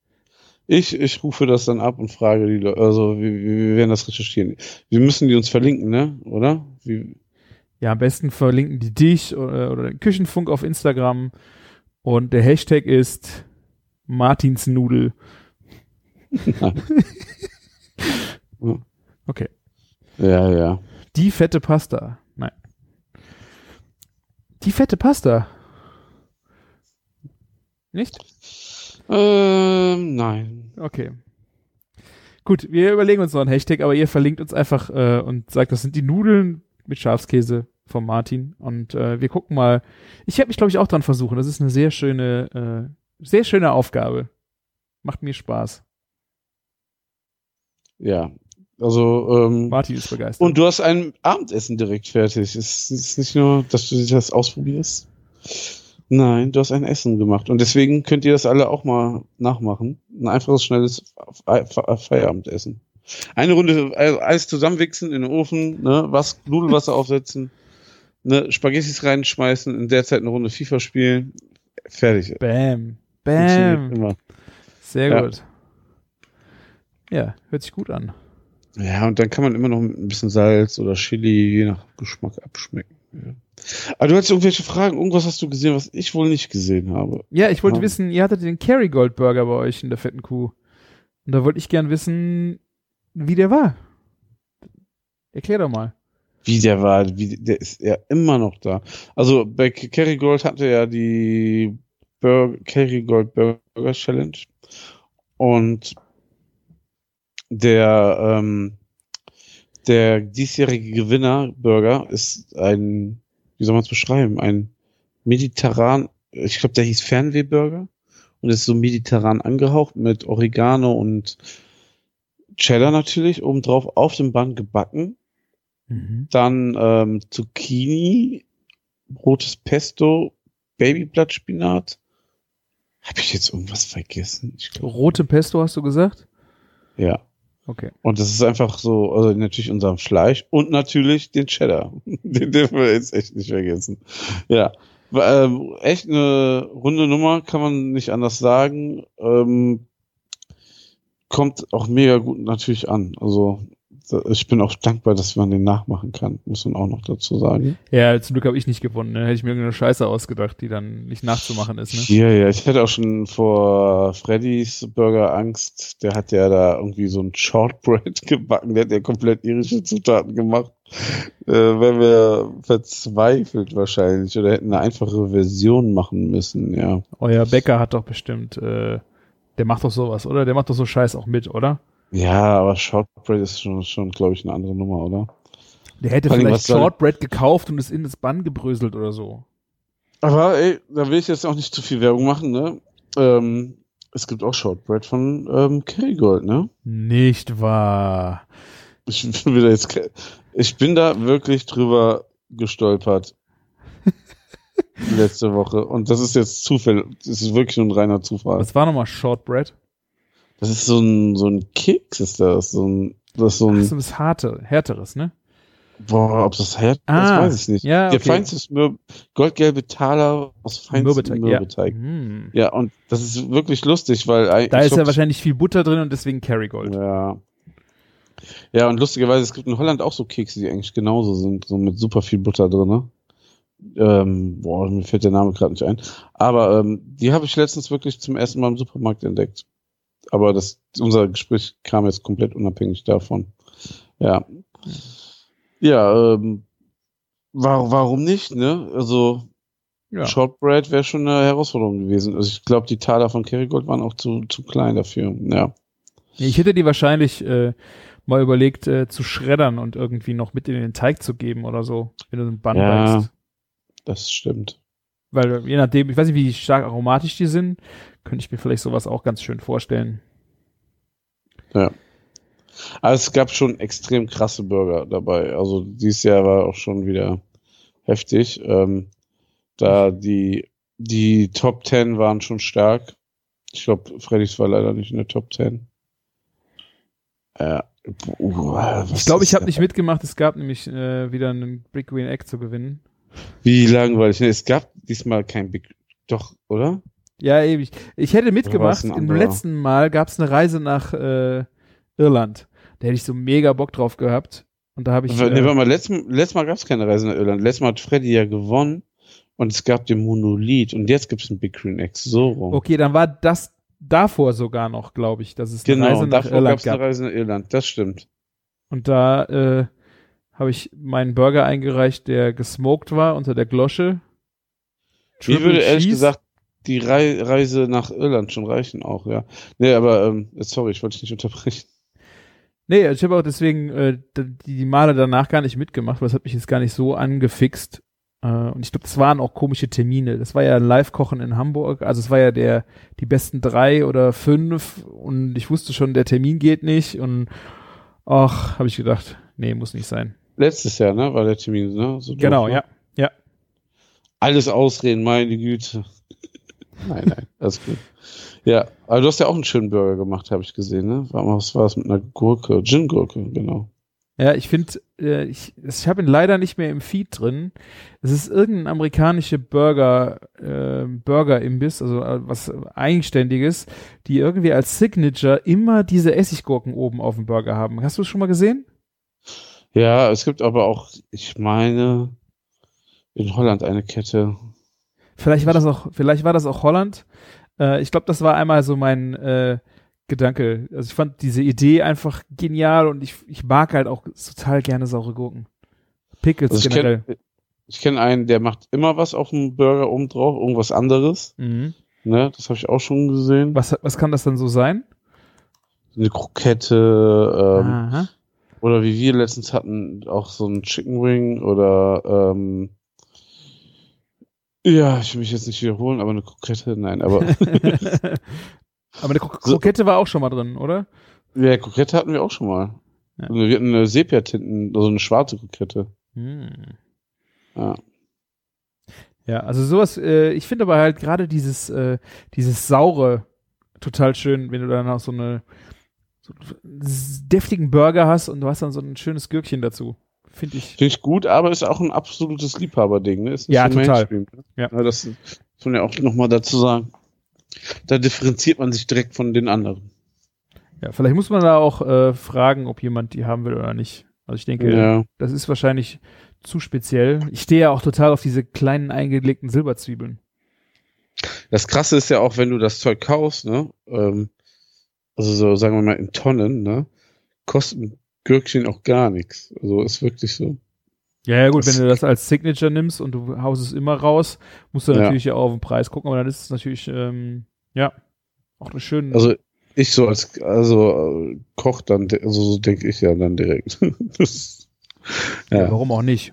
Ich, ich rufe das dann ab und frage die Leute, also wir, wir werden das recherchieren. Wir müssen die uns verlinken, ne? Oder? Wie, Ja, am besten verlinken die dich oder, oder den Küchenfunk auf Instagram und der Hashtag ist Martinsnudel. okay. ja, ja. Die fette Pasta. Nein. Die fette Pasta. Nicht? Ähm, nein. Okay. Gut, wir überlegen uns noch einen Hashtag, aber ihr verlinkt uns einfach äh, und sagt, das sind die Nudeln mit Schafskäse von Martin. Und äh, wir gucken mal. Ich werde mich, glaube ich, auch dran versuchen. Das ist eine sehr schöne, äh, sehr schöne Aufgabe. Macht mir Spaß. Ja. Also, ähm, Martin ist begeistert. und du hast ein Abendessen direkt fertig. Es ist nicht nur, dass du das ausprobierst. Nein, du hast ein Essen gemacht. Und deswegen könnt ihr das alle auch mal nachmachen. Ein einfaches, schnelles Fe- Feierabendessen. Eine Runde also alles zusammenwichsen in den Ofen, ne, was, Nudelwasser aufsetzen, ne, Spaghettis reinschmeißen, in der Zeit eine Runde FIFA spielen. Fertig. Bam. Bam. Immer. Sehr Ja. gut. Ja, hört sich gut an. Ja, und dann kann man immer noch mit ein bisschen Salz oder Chili je nach Geschmack abschmecken. Ja. Aber du hattest irgendwelche Fragen, irgendwas hast du gesehen, was ich wohl nicht gesehen habe. Ja, ich wollte Ja. wissen, ihr hattet den Kerrygold Burger bei euch in der fetten Kuh. Und da wollte ich gern wissen, wie der war. Erklär doch mal. Wie der war, wie, der ist ja immer noch da. Also bei Kerrygold hatte ja die Burger, Kerrygold Burger Challenge und der ähm, der diesjährige Gewinner Burger ist ein, wie soll man es beschreiben, ein mediterran, ich glaube, der hieß Fernwehburger und ist so mediterran angehaucht mit Oregano und Cheddar natürlich obendrauf auf dem Band gebacken dann ähm, Zucchini, rotes Pesto, Babyblattspinat. Habe ich jetzt irgendwas vergessen? Ich glaube, Rote Pesto hast du gesagt? ja. Okay. Und das ist einfach so, also natürlich unserem Fleisch und natürlich den Cheddar. den dürfen wir jetzt echt nicht vergessen. Ja. Ähm, echt eine runde Nummer, kann man nicht anders sagen. Ähm, kommt auch mega gut natürlich an. Also ich bin auch dankbar, dass man den nachmachen kann, muss man auch noch dazu sagen. Ja, zum Glück habe ich nicht gewonnen. Ne? Hätte ich mir irgendeine Scheiße ausgedacht, die dann nicht nachzumachen ist. Ne? Ja, ja, ich hatte auch schon vor Freddy's Burger Angst. Der hat ja da irgendwie so ein Shortbread gebacken. Der hat ja komplett irische Zutaten gemacht. Äh, wären wir verzweifelt wahrscheinlich oder hätten eine einfache Version machen müssen, ja. Euer Bäcker hat doch bestimmt, äh, der macht doch sowas, oder? Der macht doch so Scheiß auch mit, oder? Ja, aber Shortbread ist schon, schon glaube ich, eine andere Nummer, oder? Der hätte allem, vielleicht Shortbread gekauft und es in das Bann gebröselt oder so. Aber ey, da will ich jetzt auch nicht zu viel Werbung machen, ne? Ähm, es gibt auch Shortbread von ähm, Kerrygold, ne? Nicht wahr. Ich bin wieder jetzt, ich bin da wirklich drüber gestolpert. letzte Woche. Und das ist jetzt Zufall. Das ist wirklich nur ein reiner Zufall. Was war nochmal Shortbread? Das ist so ein, so ein Keks ist das. So ein, das ist so Ach, ein, so was harte, härteres, ne? boah, ob das hält, Ah, das weiß ich nicht. ja, Der okay. feinste ist Mür goldgelbe Taler aus feinstem Mürbeteig. Mürbeteig. Ja. Hm. Ja. und das ist wirklich lustig, weil eigentlich. Da ist ja wahrscheinlich viel Butter drin und deswegen Kerrygold. Ja. Ja, und lustigerweise, es gibt in Holland auch so Kekse, die eigentlich genauso sind, so mit super viel Butter drin. Ne? Ähm, boah, mir fällt der Name gerade nicht ein. Aber ähm, die habe ich letztens wirklich zum ersten Mal im Supermarkt entdeckt. Aber das, unser Gespräch kam jetzt komplett unabhängig davon. Ja. Ja, ähm, war, warum nicht, ne? Also, Ja. Shortbread wäre schon eine Herausforderung gewesen. Also ich glaube, die Taler von Kerrygold waren auch zu, zu klein dafür. Ja. Ich hätte die wahrscheinlich äh, mal überlegt äh, zu schreddern und irgendwie noch mit in den Teig zu geben oder so, wenn du einen Bann Ja. Das stimmt. Weil äh, je nachdem, ich weiß nicht, wie stark aromatisch die sind, könnte ich mir vielleicht sowas auch ganz schön vorstellen. Ja. Aber es gab schon extrem krasse Burger dabei. Also dieses Jahr war auch schon wieder heftig. Ähm, da die, die Top 10 waren schon stark. Ich glaube, Freddy's war leider nicht in der Top 10. Ja. Uh, was Ich glaube, ich habe nicht mitgemacht. Es gab nämlich äh, wieder einen Brick Green Egg zu gewinnen. Wie langweilig. Es gab diesmal kein Big. Doch, oder? Ja, ewig. Ich hätte mitgemacht. Im letzten Mal gab es eine Reise nach äh, Irland. Da hätte ich so mega Bock drauf gehabt. Und da habe ich. nee, Äh, warte mal, letztes, letztes Mal gab es keine Reise nach Irland. Letztes Mal hat Freddy ja gewonnen und es gab den Monolith und jetzt gibt es einen Big Green X. So rum. okay, dann war das davor sogar noch, glaube ich, dass es eine Genau, Reise nach davor Irland gab es eine gab. Reise nach Irland. Das stimmt. Und da äh, habe ich meinen Burger eingereicht, der gesmoked war unter der Glosche. Triple würde ehrlich Cheese. gesagt die Rei Reise nach Irland schon reichen auch, ja. Nee, aber ähm, sorry, ich wollte dich nicht unterbrechen. Nee, ich habe auch deswegen äh, d- die Male danach gar nicht mitgemacht, weil es hat mich jetzt gar nicht so angefixt. Äh, und ich glaube, das waren auch komische Termine. Das war ja Live-Kochen in Hamburg. Also es war ja der die besten drei oder fünf und ich wusste schon, der Termin geht nicht. Und ach, habe ich gedacht, nee, muss nicht sein. Letztes Jahr, ne, war der Termin, ne? So doof, Genau, ne? ja. Ja. Alles ausreden, meine Güte. nein, nein, alles gut. Ja, aber du hast ja auch einen schönen Burger gemacht, habe ich gesehen, ne? Was war das mit einer Gurke? Gin-Gurke, genau. Ja, ich finde, äh, ich, ich habe ihn leider nicht mehr im Feed drin. Es ist irgendein amerikanische Burger, äh, Burger-Imbiss, also äh, was Eigenständiges, die irgendwie als Signature immer diese Essiggurken oben auf dem Burger haben. Hast du es schon mal gesehen? Ja, es gibt aber auch, ich meine, in Holland eine Kette. Vielleicht war das auch, vielleicht war das auch Holland. Äh, ich glaube, das war einmal so mein äh, Gedanke. Also ich fand diese Idee einfach genial und ich, ich mag halt auch total gerne saure Gurken. Pickles Also ich generell. kenne ich kenn einen, der macht immer was auf dem Burger oben drauf, irgendwas anderes. Mhm. Ne, das habe ich auch schon gesehen. Was, was kann das dann so sein? Eine Krokette, ähm, Aha. Oder wie wir letztens hatten, auch so ein Chicken Wing oder ähm, ja, ich will mich jetzt nicht wiederholen, aber eine Krokette, nein, aber Aber eine Kro Krokette war auch schon mal drin, oder? ja, Krokette hatten wir auch schon mal. Ja. Wir hatten eine Sepia-Tinten, also eine schwarze Krokette. Hm. Ja. Ja, also sowas, äh, ich finde aber halt gerade dieses, äh, dieses saure total schön, wenn du dann auch so eine so einen deftigen Burger hast und du hast dann so ein schönes Gürkchen dazu. Finde ich. Finde ich gut, aber ist auch ein absolutes Liebhaberding, ne? Ist nicht Ja, so total. Ne? Ja. das muss man ja auch nochmal dazu sagen. Da differenziert man sich direkt von den anderen. Ja, vielleicht muss man da auch äh, fragen, ob jemand die haben will oder nicht. Also ich denke, Ja. das ist wahrscheinlich zu speziell. Ich stehe ja auch total auf diese kleinen eingelegten Silberzwiebeln. Das Krasse ist ja auch, wenn du das Zeug kaufst, ne? Ähm, also so, sagen wir mal, in Tonnen, ne? Kosten Gürkchen auch gar nichts. Also ist wirklich so. Ja, ja gut, Das- wenn du das als Signature nimmst und du haust es immer raus, musst du Ja. natürlich ja auch auf den Preis gucken, aber dann ist es natürlich, ähm, ja, auch eine schöne. Also ich so als also äh, Koch dann, also so denke ich ja dann direkt. das, ja. ja. warum auch nicht?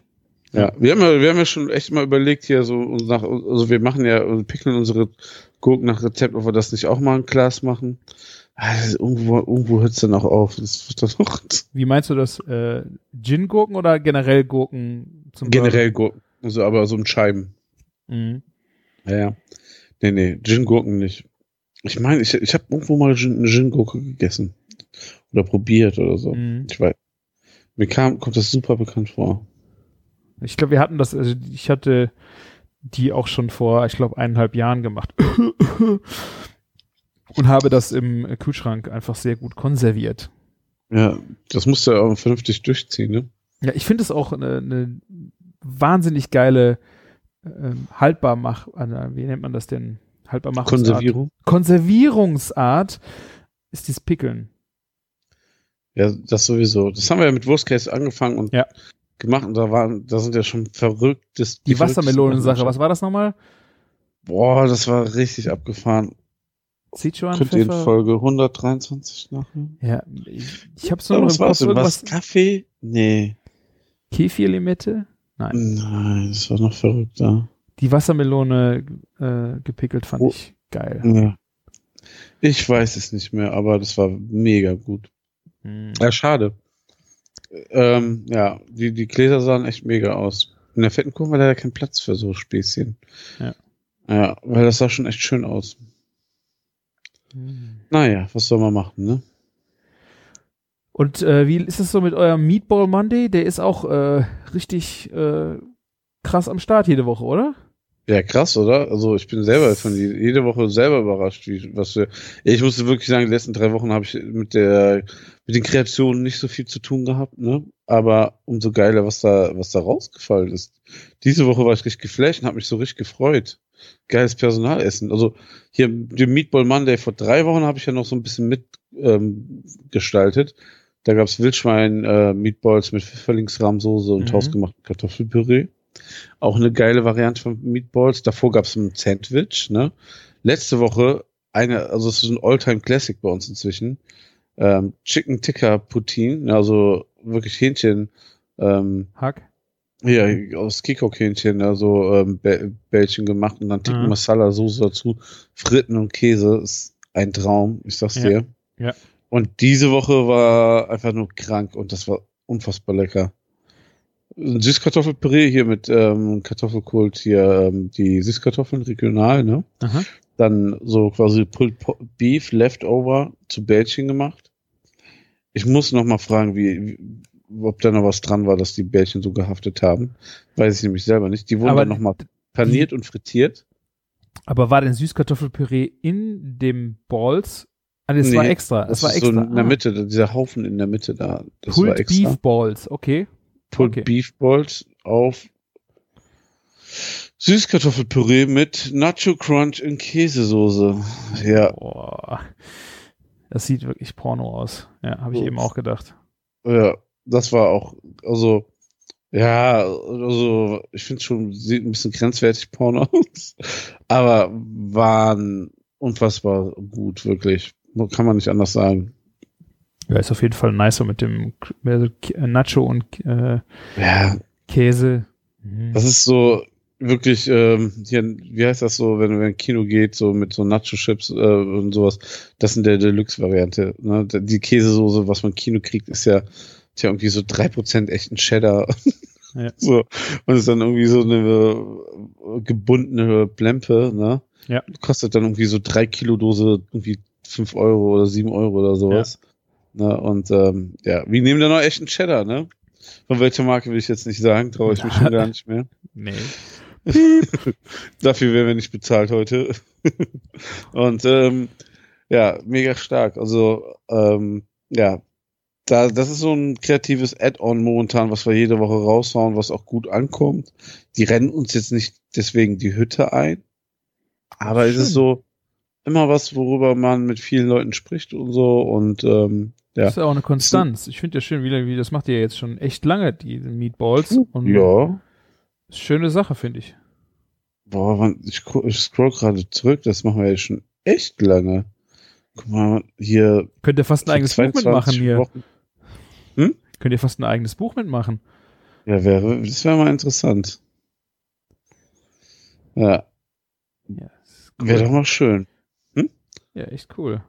Ja, wir haben ja, wir haben ja schon echt mal überlegt hier so nach, also wir machen ja, wir pickeln unsere Gurken nach Rezept, ob wir das nicht auch mal in Glas machen. Also irgendwo, irgendwo hört es dann auch auf. Das wird dann noch Wie meinst du das? Äh, Gin-Gurken oder generell Gurken zum generell Gurken. Also aber so in Scheiben. Mhm. Ja, ja. Nee, nee, Gin-Gurken nicht. Ich meine, ich, ich habe irgendwo mal Gin, eine Gin-Gurke gegessen. Oder probiert oder so. Mhm. Ich weiß. Mir kam, kommt das super bekannt vor. Ich glaube, wir hatten das, also ich hatte die auch schon vor, ich glaube, eineinhalb Jahren gemacht. Und habe das im Kühlschrank einfach sehr gut konserviert. Ja, das musst du ja auch vernünftig durchziehen, ne? Ja, ich finde es auch eine, eine wahnsinnig geile ähm, Haltbarmach, wie nennt man das denn? Haltbarmachungsart. Konservierung. Konservierungsart ist dieses Pickeln. Ja, das sowieso. Das haben wir ja mit Wurstkäse angefangen und Ja. gemacht und da waren, da sind ja schon verrücktes. Die, verrücktesten Wassermelonensache, was war das nochmal? Boah, das war richtig abgefahren. Sichuan Könnt ihr in Pfeffer? Folge 123 nachhören? Ja, ich, ich habe so noch was im war Kopf irgendwas. Kaffee? Nee. Kefirlimette? Nein. Nein, das war noch verrückter. Die Wassermelone äh, gepickelt fand Oh. ich geil. Ja. Ich weiß es nicht mehr, aber das war mega gut. Hm. Ja, schade. Ähm, ja, die, die Gläser sahen echt mega aus. In der fetten Kurve war leider kein Platz für so Späßchen. Ja. Ja, weil das sah schon echt schön aus. Hm. Naja, was soll man machen, ne? Und äh, wie ist es so mit eurem Meatball Monday? Der ist auch äh, richtig äh, krass am Start jede Woche, oder? Ja, krass, oder? Also ich bin selber von je- jede Woche selber überrascht, wie was wir. Ich musste wirklich sagen, die letzten drei Wochen habe ich mit der mit den Kreationen nicht so viel zu tun gehabt, ne? Aber umso geiler, was da was da rausgefallen ist. Diese Woche war ich richtig geflasht und habe mich so richtig gefreut. Geiles Personalessen. Also hier den Meatball Monday vor drei Wochen habe ich ja noch so ein bisschen mit ähm. Da gab's Wildschwein äh, Meatballs mit Pfifferlingsrahmsoße und Mhm. hausgemachten Kartoffelpüree. Auch eine geile Variante von Meatballs. Davor gab es ein Sandwich. Ne? Letzte Woche eine, also es ist ein Alltime Classic bei uns inzwischen. Ähm, Chicken Tikka Poutine, also wirklich Hähnchen, ähm, Hack? Hier aus Kikok-Hähnchen, also ähm, Bä- Bällchen gemacht und dann Ticken Mhm. Masala Soße dazu, Fritten und Käse ist ein Traum, ich sag's Ja. dir. Ja. Und diese Woche war einfach nur krank und das war unfassbar lecker. Ein Süßkartoffelpüree hier mit ähm, Kartoffelkult hier ähm, die Süßkartoffeln regional, ne? Aha. Dann so quasi Pulled Beef Leftover zu Bällchen gemacht. Ich muss noch mal fragen, wie, wie ob da noch was dran war, dass die Bällchen so gehaftet haben. Weiß ich nämlich selber nicht. Die wurden Aber dann noch mal paniert und frittiert. Aber war denn Süßkartoffelpüree in dem Balls? Ah, das Nee, war extra. Das, war extra. so in der Ah. Mitte, dieser Haufen in der Mitte da. Das war Pulled extra. Beef Balls, okay. Pulled okay. Beef Balls auf Süßkartoffelpüree mit Nacho Crunch in Käsesoße. Ja, Boah. Das sieht wirklich Porno aus. Ja, habe ich So. eben auch gedacht. ja, das war auch, also, ja, also, ich finde schon, sieht ein bisschen grenzwertig Porno aus, aber waren unfassbar gut, wirklich. Kann man nicht anders sagen. Ja, ist auf jeden Fall nicer mit dem K- Nacho und äh, Ja, Käse. Mhm. Das ist so wirklich, ähm, hier, wie heißt das so, wenn du in Kino geht, so mit so Nacho-Chips äh, und sowas. Das in der Deluxe-Variante. Ne? Die Käsesoße, was man im Kino kriegt, ist ja, ja irgendwie so drei Prozent echten Cheddar. Ja. so. Und ist dann irgendwie so eine äh, gebundene Blempe, ne? Ja. Kostet dann irgendwie so drei Kilo Dose irgendwie fünf Euro oder sieben Euro oder sowas. Ne? Und ähm, ja, wir nehmen da noch echten Cheddar, ne? Von welcher Marke will ich jetzt nicht sagen, traue ich mich schon gar nicht mehr. Nee. Dafür werden wir nicht bezahlt heute. Und ähm, ja, mega stark. Also ähm, ja, da, das ist so ein kreatives Add-on momentan, was wir jede Woche raushauen, was auch gut ankommt. Die rennen uns jetzt nicht deswegen die Hütte ein, aber es Schön. ist so immer was, worüber man mit vielen Leuten spricht und so und ähm, ja. Das ist ja auch eine Konstanz. Ich finde ja schön, wie, wie das macht ihr jetzt schon echt lange, die Meatballs. Und Ja, ist Schöne Sache, finde ich. boah, wann- ich, ich scroll gerade zurück, das machen wir jetzt schon echt lange. Guck mal, hier Könnt ihr fast ein eigenes Buch 22 mitmachen hier. Wochen. Könnt ihr fast ein eigenes Buch mitmachen. Ja, wäre, das wäre mal interessant. Ja, Ja, cool. wäre doch mal schön. ja echt cool.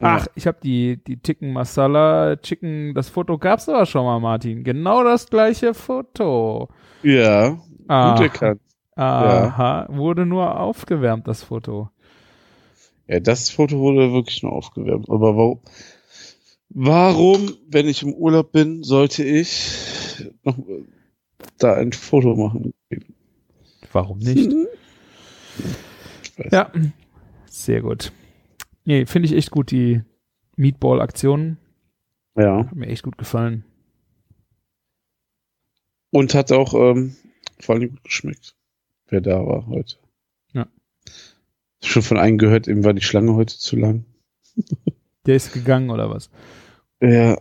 Ja. Ach, ich habe die, die Chicken Masala Chicken, das Foto gab's aber schon mal, Martin. Genau das gleiche Foto. Ja, gut Ah, erkannt. aha, wurde nur aufgewärmt, das Foto. Ja, das Foto wurde wirklich nur aufgewärmt. Aber warum, warum, wenn ich im Urlaub bin, sollte ich noch äh, da ein Foto machen? Warum nicht? Ich weiß. Ja, sehr gut. Nee, finde ich echt gut, die Meatball-Aktion. Ja. Hat mir echt gut gefallen. Und hat auch ähm, vor allem gut geschmeckt, wer da war heute. Ja. Schon von einem gehört, eben war die Schlange heute zu lang. Der ist gegangen oder was? Ja,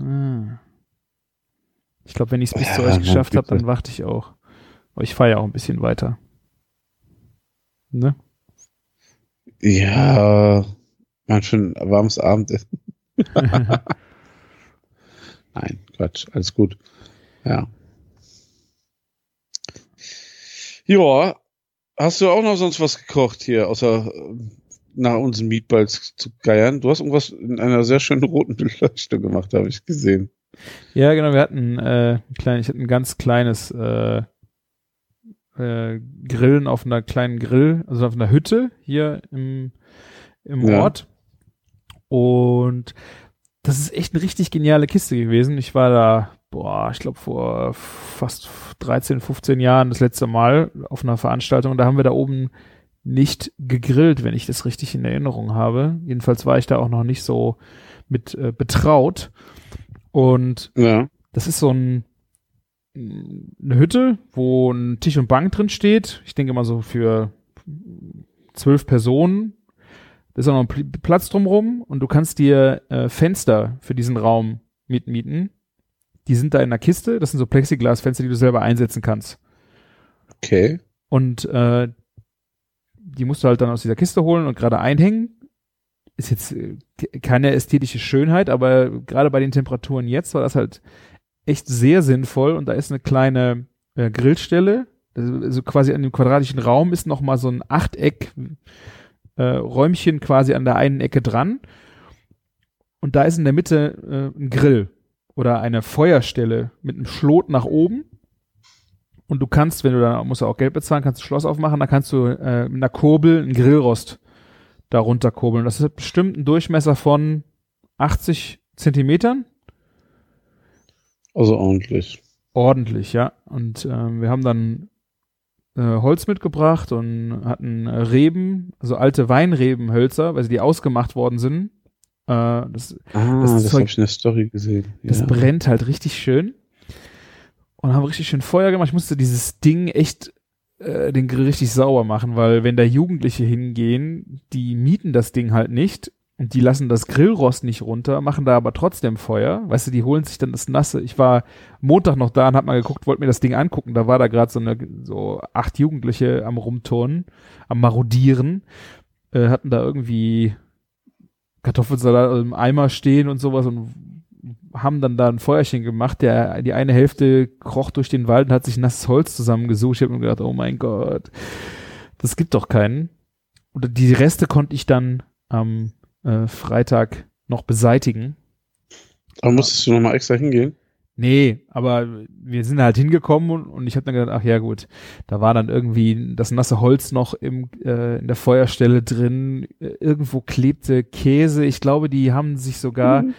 Ah. Ich glaube, wenn ich es bis Ja, zu euch geschafft habe, dann warte ich auch. Aber ich fahre ja auch ein bisschen weiter. Ne? ja, für ein warmes Abendessen. Nein, Quatsch, alles gut. Ja. Ja, hast du auch noch sonst was gekocht hier, außer äh, nach unseren Meatballs zu geiern? Du hast irgendwas in einer sehr schönen roten Beleuchtung gemacht, habe ich gesehen. ja, genau, wir hatten äh, ein klein, ich hatte ein ganz kleines äh, äh, Grillen auf einer kleinen Grill, also auf einer Hütte hier im, im Ja. Ort. Und das ist echt eine richtig geniale Kiste gewesen. Ich war da, boah, ich glaube vor fast 13, 15 Jahren das letzte Mal auf einer Veranstaltung. Und da haben wir da oben nicht gegrillt, wenn ich das richtig in Erinnerung habe. Jedenfalls war ich da auch noch nicht so mit äh, betraut. Und Ja. das ist so ein, eine Hütte, wo ein Tisch und Bank drin steht. Ich denke mal so für zwölf Personen. Da ist auch noch ein Pl- Platz drumrum und du kannst dir äh, Fenster für diesen Raum mitmieten. Die sind da in der Kiste. Das sind so Plexiglasfenster, die du selber einsetzen kannst. Okay. Und äh, die musst du halt dann aus dieser Kiste holen und gerade einhängen. Ist jetzt äh, ke- keine ästhetische Schönheit, aber gerade bei den Temperaturen jetzt war das halt echt sehr sinnvoll. Und da ist eine kleine äh, Grillstelle. Also quasi an dem quadratischen Raum ist noch mal so ein Achteck äh, Räumchen quasi an der einen Ecke dran. Und da ist in der Mitte äh, ein Grill oder eine Feuerstelle mit einem Schlot nach oben. Und du kannst, wenn du da musst du auch Geld bezahlen, kannst du Schloss aufmachen, dann kannst du äh, mit einer Kurbel einen Grillrost da runterkurbeln. Das hat bestimmt einen Durchmesser von 80 Zentimetern. Also ordentlich. Ordentlich, ja. Und ähm, wir haben dann äh, Holz mitgebracht und hatten äh, Reben, also alte Weinrebenhölzer, weil sie die ausgemacht worden sind. Äh, das Ah, Das das, habe ich in der Story gesehen. Das ja. brennt halt richtig schön. Und haben richtig schön Feuer gemacht. Ich musste dieses Ding echt äh, den Grill richtig sauber machen, weil wenn da Jugendliche hingehen, die mieten das Ding halt nicht und die lassen das Grillrost nicht runter, machen da aber trotzdem Feuer. Weißt du, die holen sich dann das Nasse. Ich war Montag noch da und hab mal geguckt, wollte mir das Ding angucken. Da war da gerade so eine so acht Jugendliche am Rumturnen, am Marodieren, äh, hatten da irgendwie Kartoffelsalat im Eimer stehen und sowas und haben dann da ein Feuerchen gemacht. Der, die eine Hälfte kroch durch den Wald und hat sich nasses Holz zusammengesucht. Ich habe mir gedacht, oh mein Gott, das gibt doch keinen. Und die Reste konnte ich dann am äh, Freitag noch beseitigen. Aber musstest du nochmal extra hingehen? Nee, aber wir sind halt hingekommen und, und ich habe dann gedacht, ach ja gut, da war dann irgendwie das nasse Holz noch im, äh, in der Feuerstelle drin, irgendwo klebte Käse. Ich glaube, die haben sich sogar Mhm.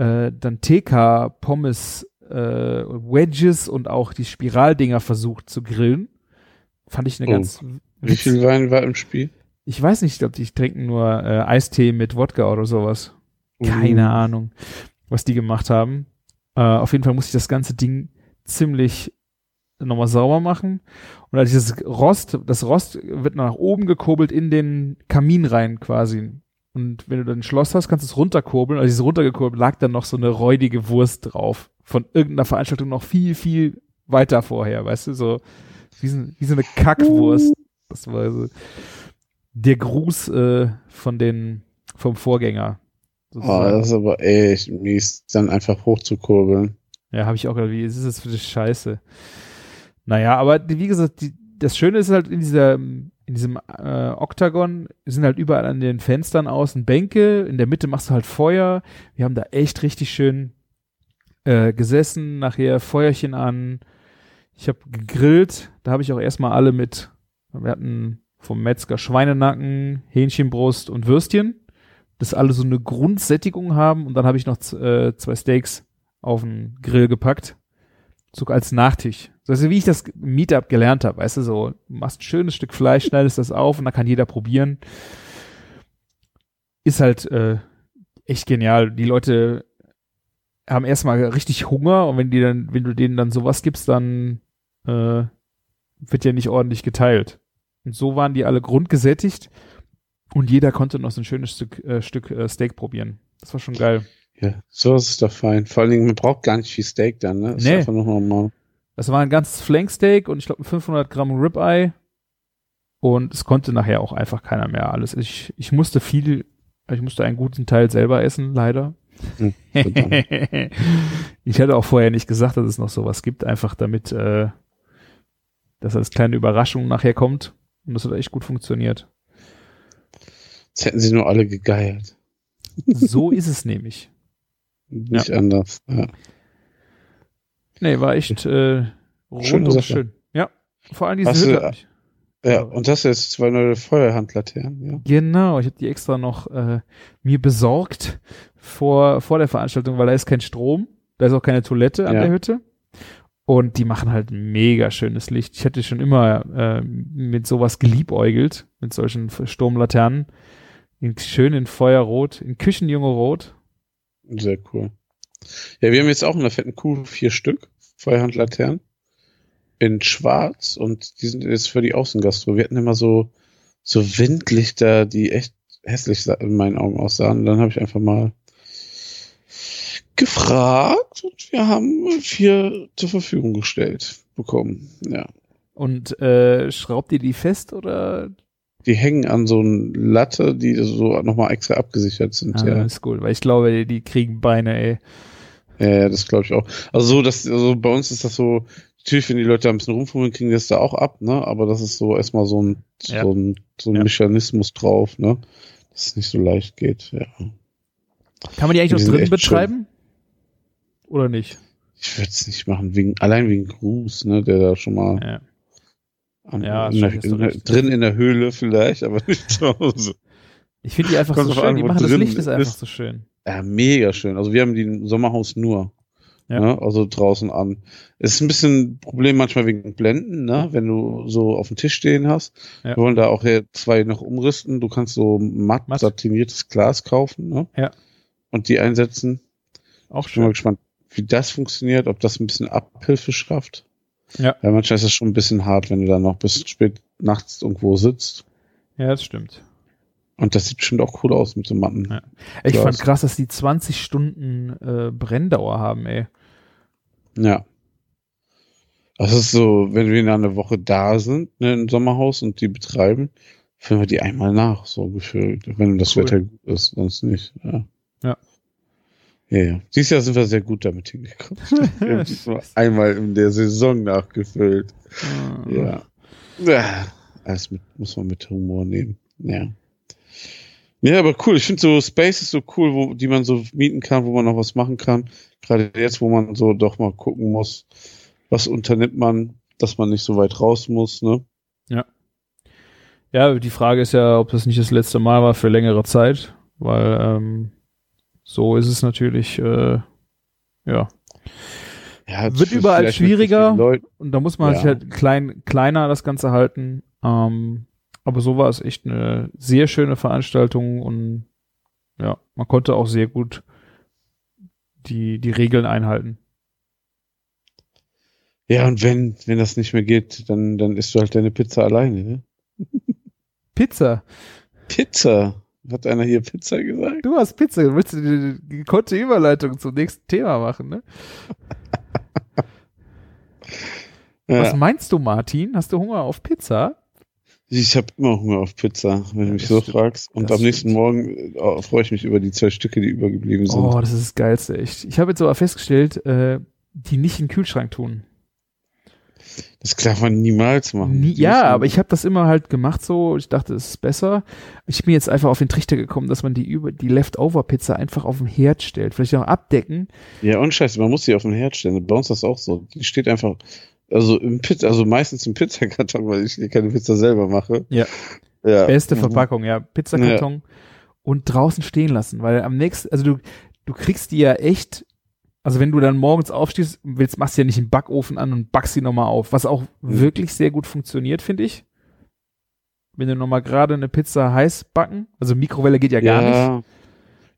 Äh, dann TK Pommes äh, Wedges und auch die Spiraldinger versucht zu grillen. Fand ich eine Oh. ganz Wie viel Wein war im Spiel? Ich weiß nicht, ich glaube, die trinken nur äh, Eistee mit Wodka oder sowas. Keine Uh. Ahnung, was die gemacht haben. Äh, auf jeden Fall muss ich das ganze Ding ziemlich nochmal sauber machen. Und dieses Rost, das Rost wird nach oben gekurbelt in den Kamin rein quasi. Und wenn du dann ein Schloss hast, kannst du es runterkurbeln. Also dieses runtergekurbelt lag dann noch so eine räudige Wurst drauf. Von irgendeiner Veranstaltung noch viel, viel weiter vorher, weißt du, so wie so, wie so eine Kackwurst. Das war so der Gruß äh, von den, vom Vorgänger. Oh, das ist aber echt mies, dann einfach hochzukurbeln. Ja, habe ich auch gedacht, wie ist das für die Scheiße? Naja, aber wie gesagt, die, das Schöne ist halt in dieser, in diesem äh, Oktagon sind halt überall an den Fenstern außen Bänke, in der Mitte machst du halt Feuer. Wir haben da echt richtig schön äh, gesessen, nachher Feuerchen an. Ich habe gegrillt, da habe ich auch erstmal alle mit, wir hatten vom Metzger Schweinenacken, Hähnchenbrust und Würstchen, dass alle so eine Grundsättigung haben und dann habe ich noch äh, zwei Steaks auf den Grill gepackt, so als Nachtisch. So also wie ich das Meetup gelernt habe, weißt du, so, du machst ein schönes Stück Fleisch, schneidest das auf und dann kann jeder probieren. Ist halt äh, echt genial. Die Leute haben erstmal richtig Hunger und wenn die dann, wenn du denen dann sowas gibst, dann äh, wird ja nicht ordentlich geteilt. Und so waren die alle grundgesättigt und jeder konnte noch so ein schönes Stück, äh, Stück äh, Steak probieren. Das war schon geil. Ja, so ist es doch fein. Vor allen Dingen, man braucht gar nicht viel Steak dann, ne? Das Nee. Ist einfach nur mal Das war ein ganzes Flanksteak und ich glaube 500 Gramm Ribeye. Und es konnte nachher auch einfach keiner mehr alles. Ich, ich musste viel, ich musste einen guten Teil selber essen, leider. Hm, ich hatte auch vorher nicht gesagt, dass es noch sowas gibt, einfach damit, äh, dass als kleine Überraschung nachher kommt. Und das hat echt gut funktioniert. Jetzt hätten sie nur alle gegeiert. So ist es nämlich. Nicht anders. Ja. Nee, war echt äh, rundum schön. Ja, vor allem diese Hast Hütte. ja, und das jetzt zwei neue Feuerhandlaternen, ja. Genau, ich habe die extra noch äh, mir besorgt vor, vor der Veranstaltung, weil da ist kein Strom, da ist auch keine Toilette an Ja. der Hütte. Und die machen halt mega schönes Licht. Ich hätte schon immer äh, mit sowas geliebäugelt, mit solchen Sturmlaternen. In, schön in Feuerrot, in Küchenjunge Rot. Sehr cool. Ja, wir haben jetzt auch in der fetten Kuh vier Stück Feuerhandlaternen in schwarz und die sind jetzt für die Außengastro. Wir hatten immer so, so Windlichter, die echt hässlich in meinen Augen aussahen. Und dann habe ich einfach mal gefragt und wir haben vier zur Verfügung gestellt bekommen. Ja. Und äh, schraubt ihr die fest oder? Die hängen an so einer Latte, die so nochmal extra abgesichert sind. Ah, ja. ist gut, weil ich glaube, die kriegen Beine, ey. Ja, das glaube ich auch. Also so, das, also bei uns ist das so, natürlich, wenn die Leute da ein bisschen rumfummeln, kriegen die das da auch ab, ne? Aber das ist so erstmal so ein, Ja. so ein, so ein Ja. Mechanismus drauf, ne? Dass es nicht so leicht geht, ja. Kann man die eigentlich Die noch sind drin echt betreiben? Oder nicht? Ich würde es nicht machen, wegen, allein wegen Gruß, ne? Der da schon mal Ja. Ja, in der, in der, drin in der Höhle vielleicht, aber nicht zu Hause. Ich finde die einfach Kommt so schön. an, die machen das Licht ist einfach ist. so schön. Ja, mega schön. Also wir haben die im Sommerhaus nur. Ja. Ne? Also draußen an. Es ist ein bisschen ein Problem manchmal wegen Blenden, ne? wenn du so auf dem Tisch stehen hast. Ja. Wir wollen da auch hier zwei noch umrüsten. Du kannst so matt, Matt. satiniertes Glas kaufen ne? Ja. und die einsetzen. Auch Ich bin mal schön. gespannt, wie das funktioniert, ob das ein bisschen Abhilfe schafft. Ja. Weil manchmal ist es schon ein bisschen hart, wenn du dann noch bis spät nachts irgendwo sitzt. Ja, das stimmt. Und das sieht bestimmt auch cool aus mit so Matten. Ja. Ich Glas. fand krass, dass die 20 Stunden äh, Brenndauer haben, ey. Ja. Das ist so, wenn wir in einer Woche da sind, ne, im Sommerhaus und die betreiben, filmen wir die einmal nach, so gefühlt, wenn das Cool. Wetter gut ist, sonst nicht. Ja. Ja. Ja, ja. Dieses Jahr sind wir sehr gut damit hingekommen. wir haben einmal in der Saison nachgefüllt. Ja. ja. Alles mit, muss man mit Humor nehmen. Ja. Ja, aber cool. Ich finde so Space ist so cool, wo, die man so mieten kann, wo man noch was machen kann. Gerade jetzt, wo man so doch mal gucken muss, was unternimmt man, dass man nicht so weit raus muss, ne? Ja, die Frage ist ja, ob das nicht das letzte Mal war für längere Zeit, weil ähm, so ist es natürlich, äh, ja. Ja, Wird überall schwieriger. Und da muss man Ja. sich halt klein, kleiner das Ganze halten. Ähm, aber so war es echt eine sehr schöne Veranstaltung und ja, man konnte auch sehr gut die, die Regeln einhalten. Ja, und wenn, wenn das nicht mehr geht, dann, dann isst du halt deine Pizza alleine, ne? Pizza. Pizza. Hat einer hier Pizza gesagt? Du hast Pizza. Du willst die, die gekonnte Überleitung zum nächsten Thema machen, ne? Was Ja. meinst du, Martin? Hast du Hunger auf Pizza? Ich habe immer Hunger auf Pizza, wenn du mich das so stimmt. fragst. Und Das am nächsten Morgen äh, freue ich mich über die zwei Stücke, die übergeblieben sind. Oh, das ist das Geilste, echt. Ich habe jetzt aber festgestellt, äh, die nicht in den Kühlschrank tun. Das darf man niemals machen. Nie, ja, aber ich habe das immer halt gemacht so. Ich dachte, es ist besser. Ich bin jetzt einfach auf den Trichter gekommen, dass man die über die Leftover-Pizza einfach auf den Herd stellt. Vielleicht auch abdecken. Ja, und scheiße, man muss die auf den Herd stellen. Bei uns ist das auch so. Die steht einfach, also im Pizza, also meistens im Pizzakarton, weil ich keine Pizza selber mache. Ja. Ja. Beste Mhm. Verpackung, ja. Pizzakarton und draußen stehen lassen, weil am nächsten, also du, du kriegst die ja echt, also wenn du dann morgens aufstehst, willst, machst du ja nicht einen Backofen an und backst sie nochmal auf, was auch Mhm. wirklich sehr gut funktioniert, finde ich. Wenn du nochmal gerade eine Pizza heiß backen, also Mikrowelle geht ja gar nicht.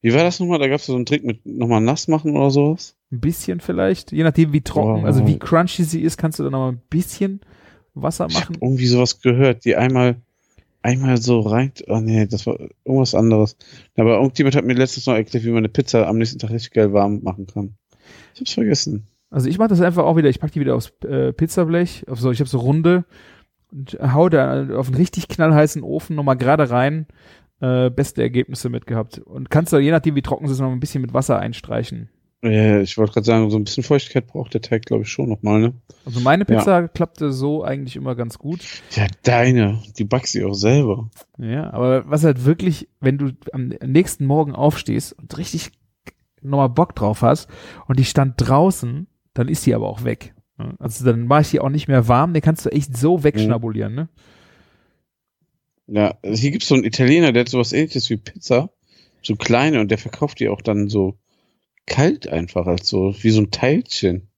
Wie war das nochmal? Da gab es so einen Trick mit nochmal nass machen oder sowas? Ein bisschen vielleicht, je nachdem wie trocken, Oh. also wie crunchy sie ist, kannst du dann nochmal ein bisschen Wasser Ich machen. irgendwie sowas gehört, die einmal, einmal so rein, oh nee, das war irgendwas anderes. Aber irgendjemand hat mir letztens noch erklärt, wie man eine Pizza am nächsten Tag richtig geil warm machen kann. Ich hab's vergessen. Also ich mache das einfach auch wieder, ich pack die wieder aufs äh, Pizzablech, auf so, ich habe so runde und hau da auf einen richtig knallheißen Ofen nochmal gerade rein, äh, beste Ergebnisse mit gehabt. Und kannst du, je nachdem wie trocken es ist, noch ein bisschen mit Wasser einstreichen. Äh, ich wollte gerade sagen, so ein bisschen Feuchtigkeit braucht der Teig, glaube ich, schon nochmal, ne? Also meine Pizza klappte so eigentlich immer ganz gut. Ja, deine, die backst du auch selber. Ja, aber was halt wirklich, wenn du am nächsten Morgen aufstehst und richtig nochmal Bock drauf hast und die stand draußen, dann ist die aber auch weg. Ja, Also dann mache ich die auch nicht mehr warm, den kannst du echt so wegschnabulieren, ne? Ja, also hier gibt's so einen Italiener, der hat sowas ähnliches wie Pizza. So kleine und der verkauft die auch dann so kalt einfach, als so, wie so ein Teilchen.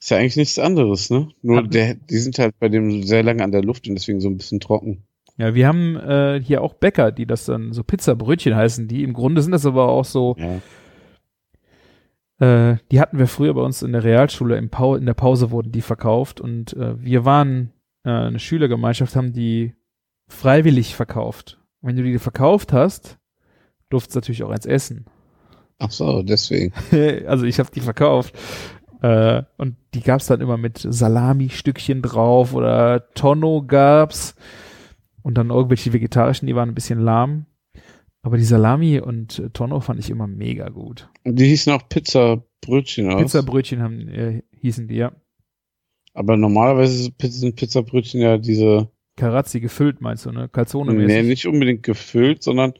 Ist ja eigentlich nichts anderes, ne? Nur der, die sind halt bei dem sehr lange an der Luft und deswegen so ein bisschen trocken. Ja, wir haben äh, hier auch Bäcker, die das dann so Pizzabrötchen heißen, die im Grunde sind das aber auch so, Ja. Äh, die hatten wir früher bei uns in der Realschule, im Pau in der Pause wurden die verkauft und äh, wir waren äh, eine Schülergemeinschaft, haben die freiwillig verkauft. Wenn du die verkauft hast, durftest du natürlich auch eins essen. Ach so, deswegen. also ich habe die verkauft. Äh, und die gab's dann immer mit Salami-Stückchen drauf oder Tonno gab's. Und dann irgendwelche vegetarischen, die waren ein bisschen lahm. Aber die Salami und äh, Tonno fand ich immer mega gut. Die hießen auch Pizzabrötchen aus. Pizzabrötchen haben, äh, hießen die, ja. Aber normalerweise sind Pizzabrötchen ja diese, Karazzi gefüllt, meinst du, ne? Calzone nee, mäßig. nicht unbedingt gefüllt, sondern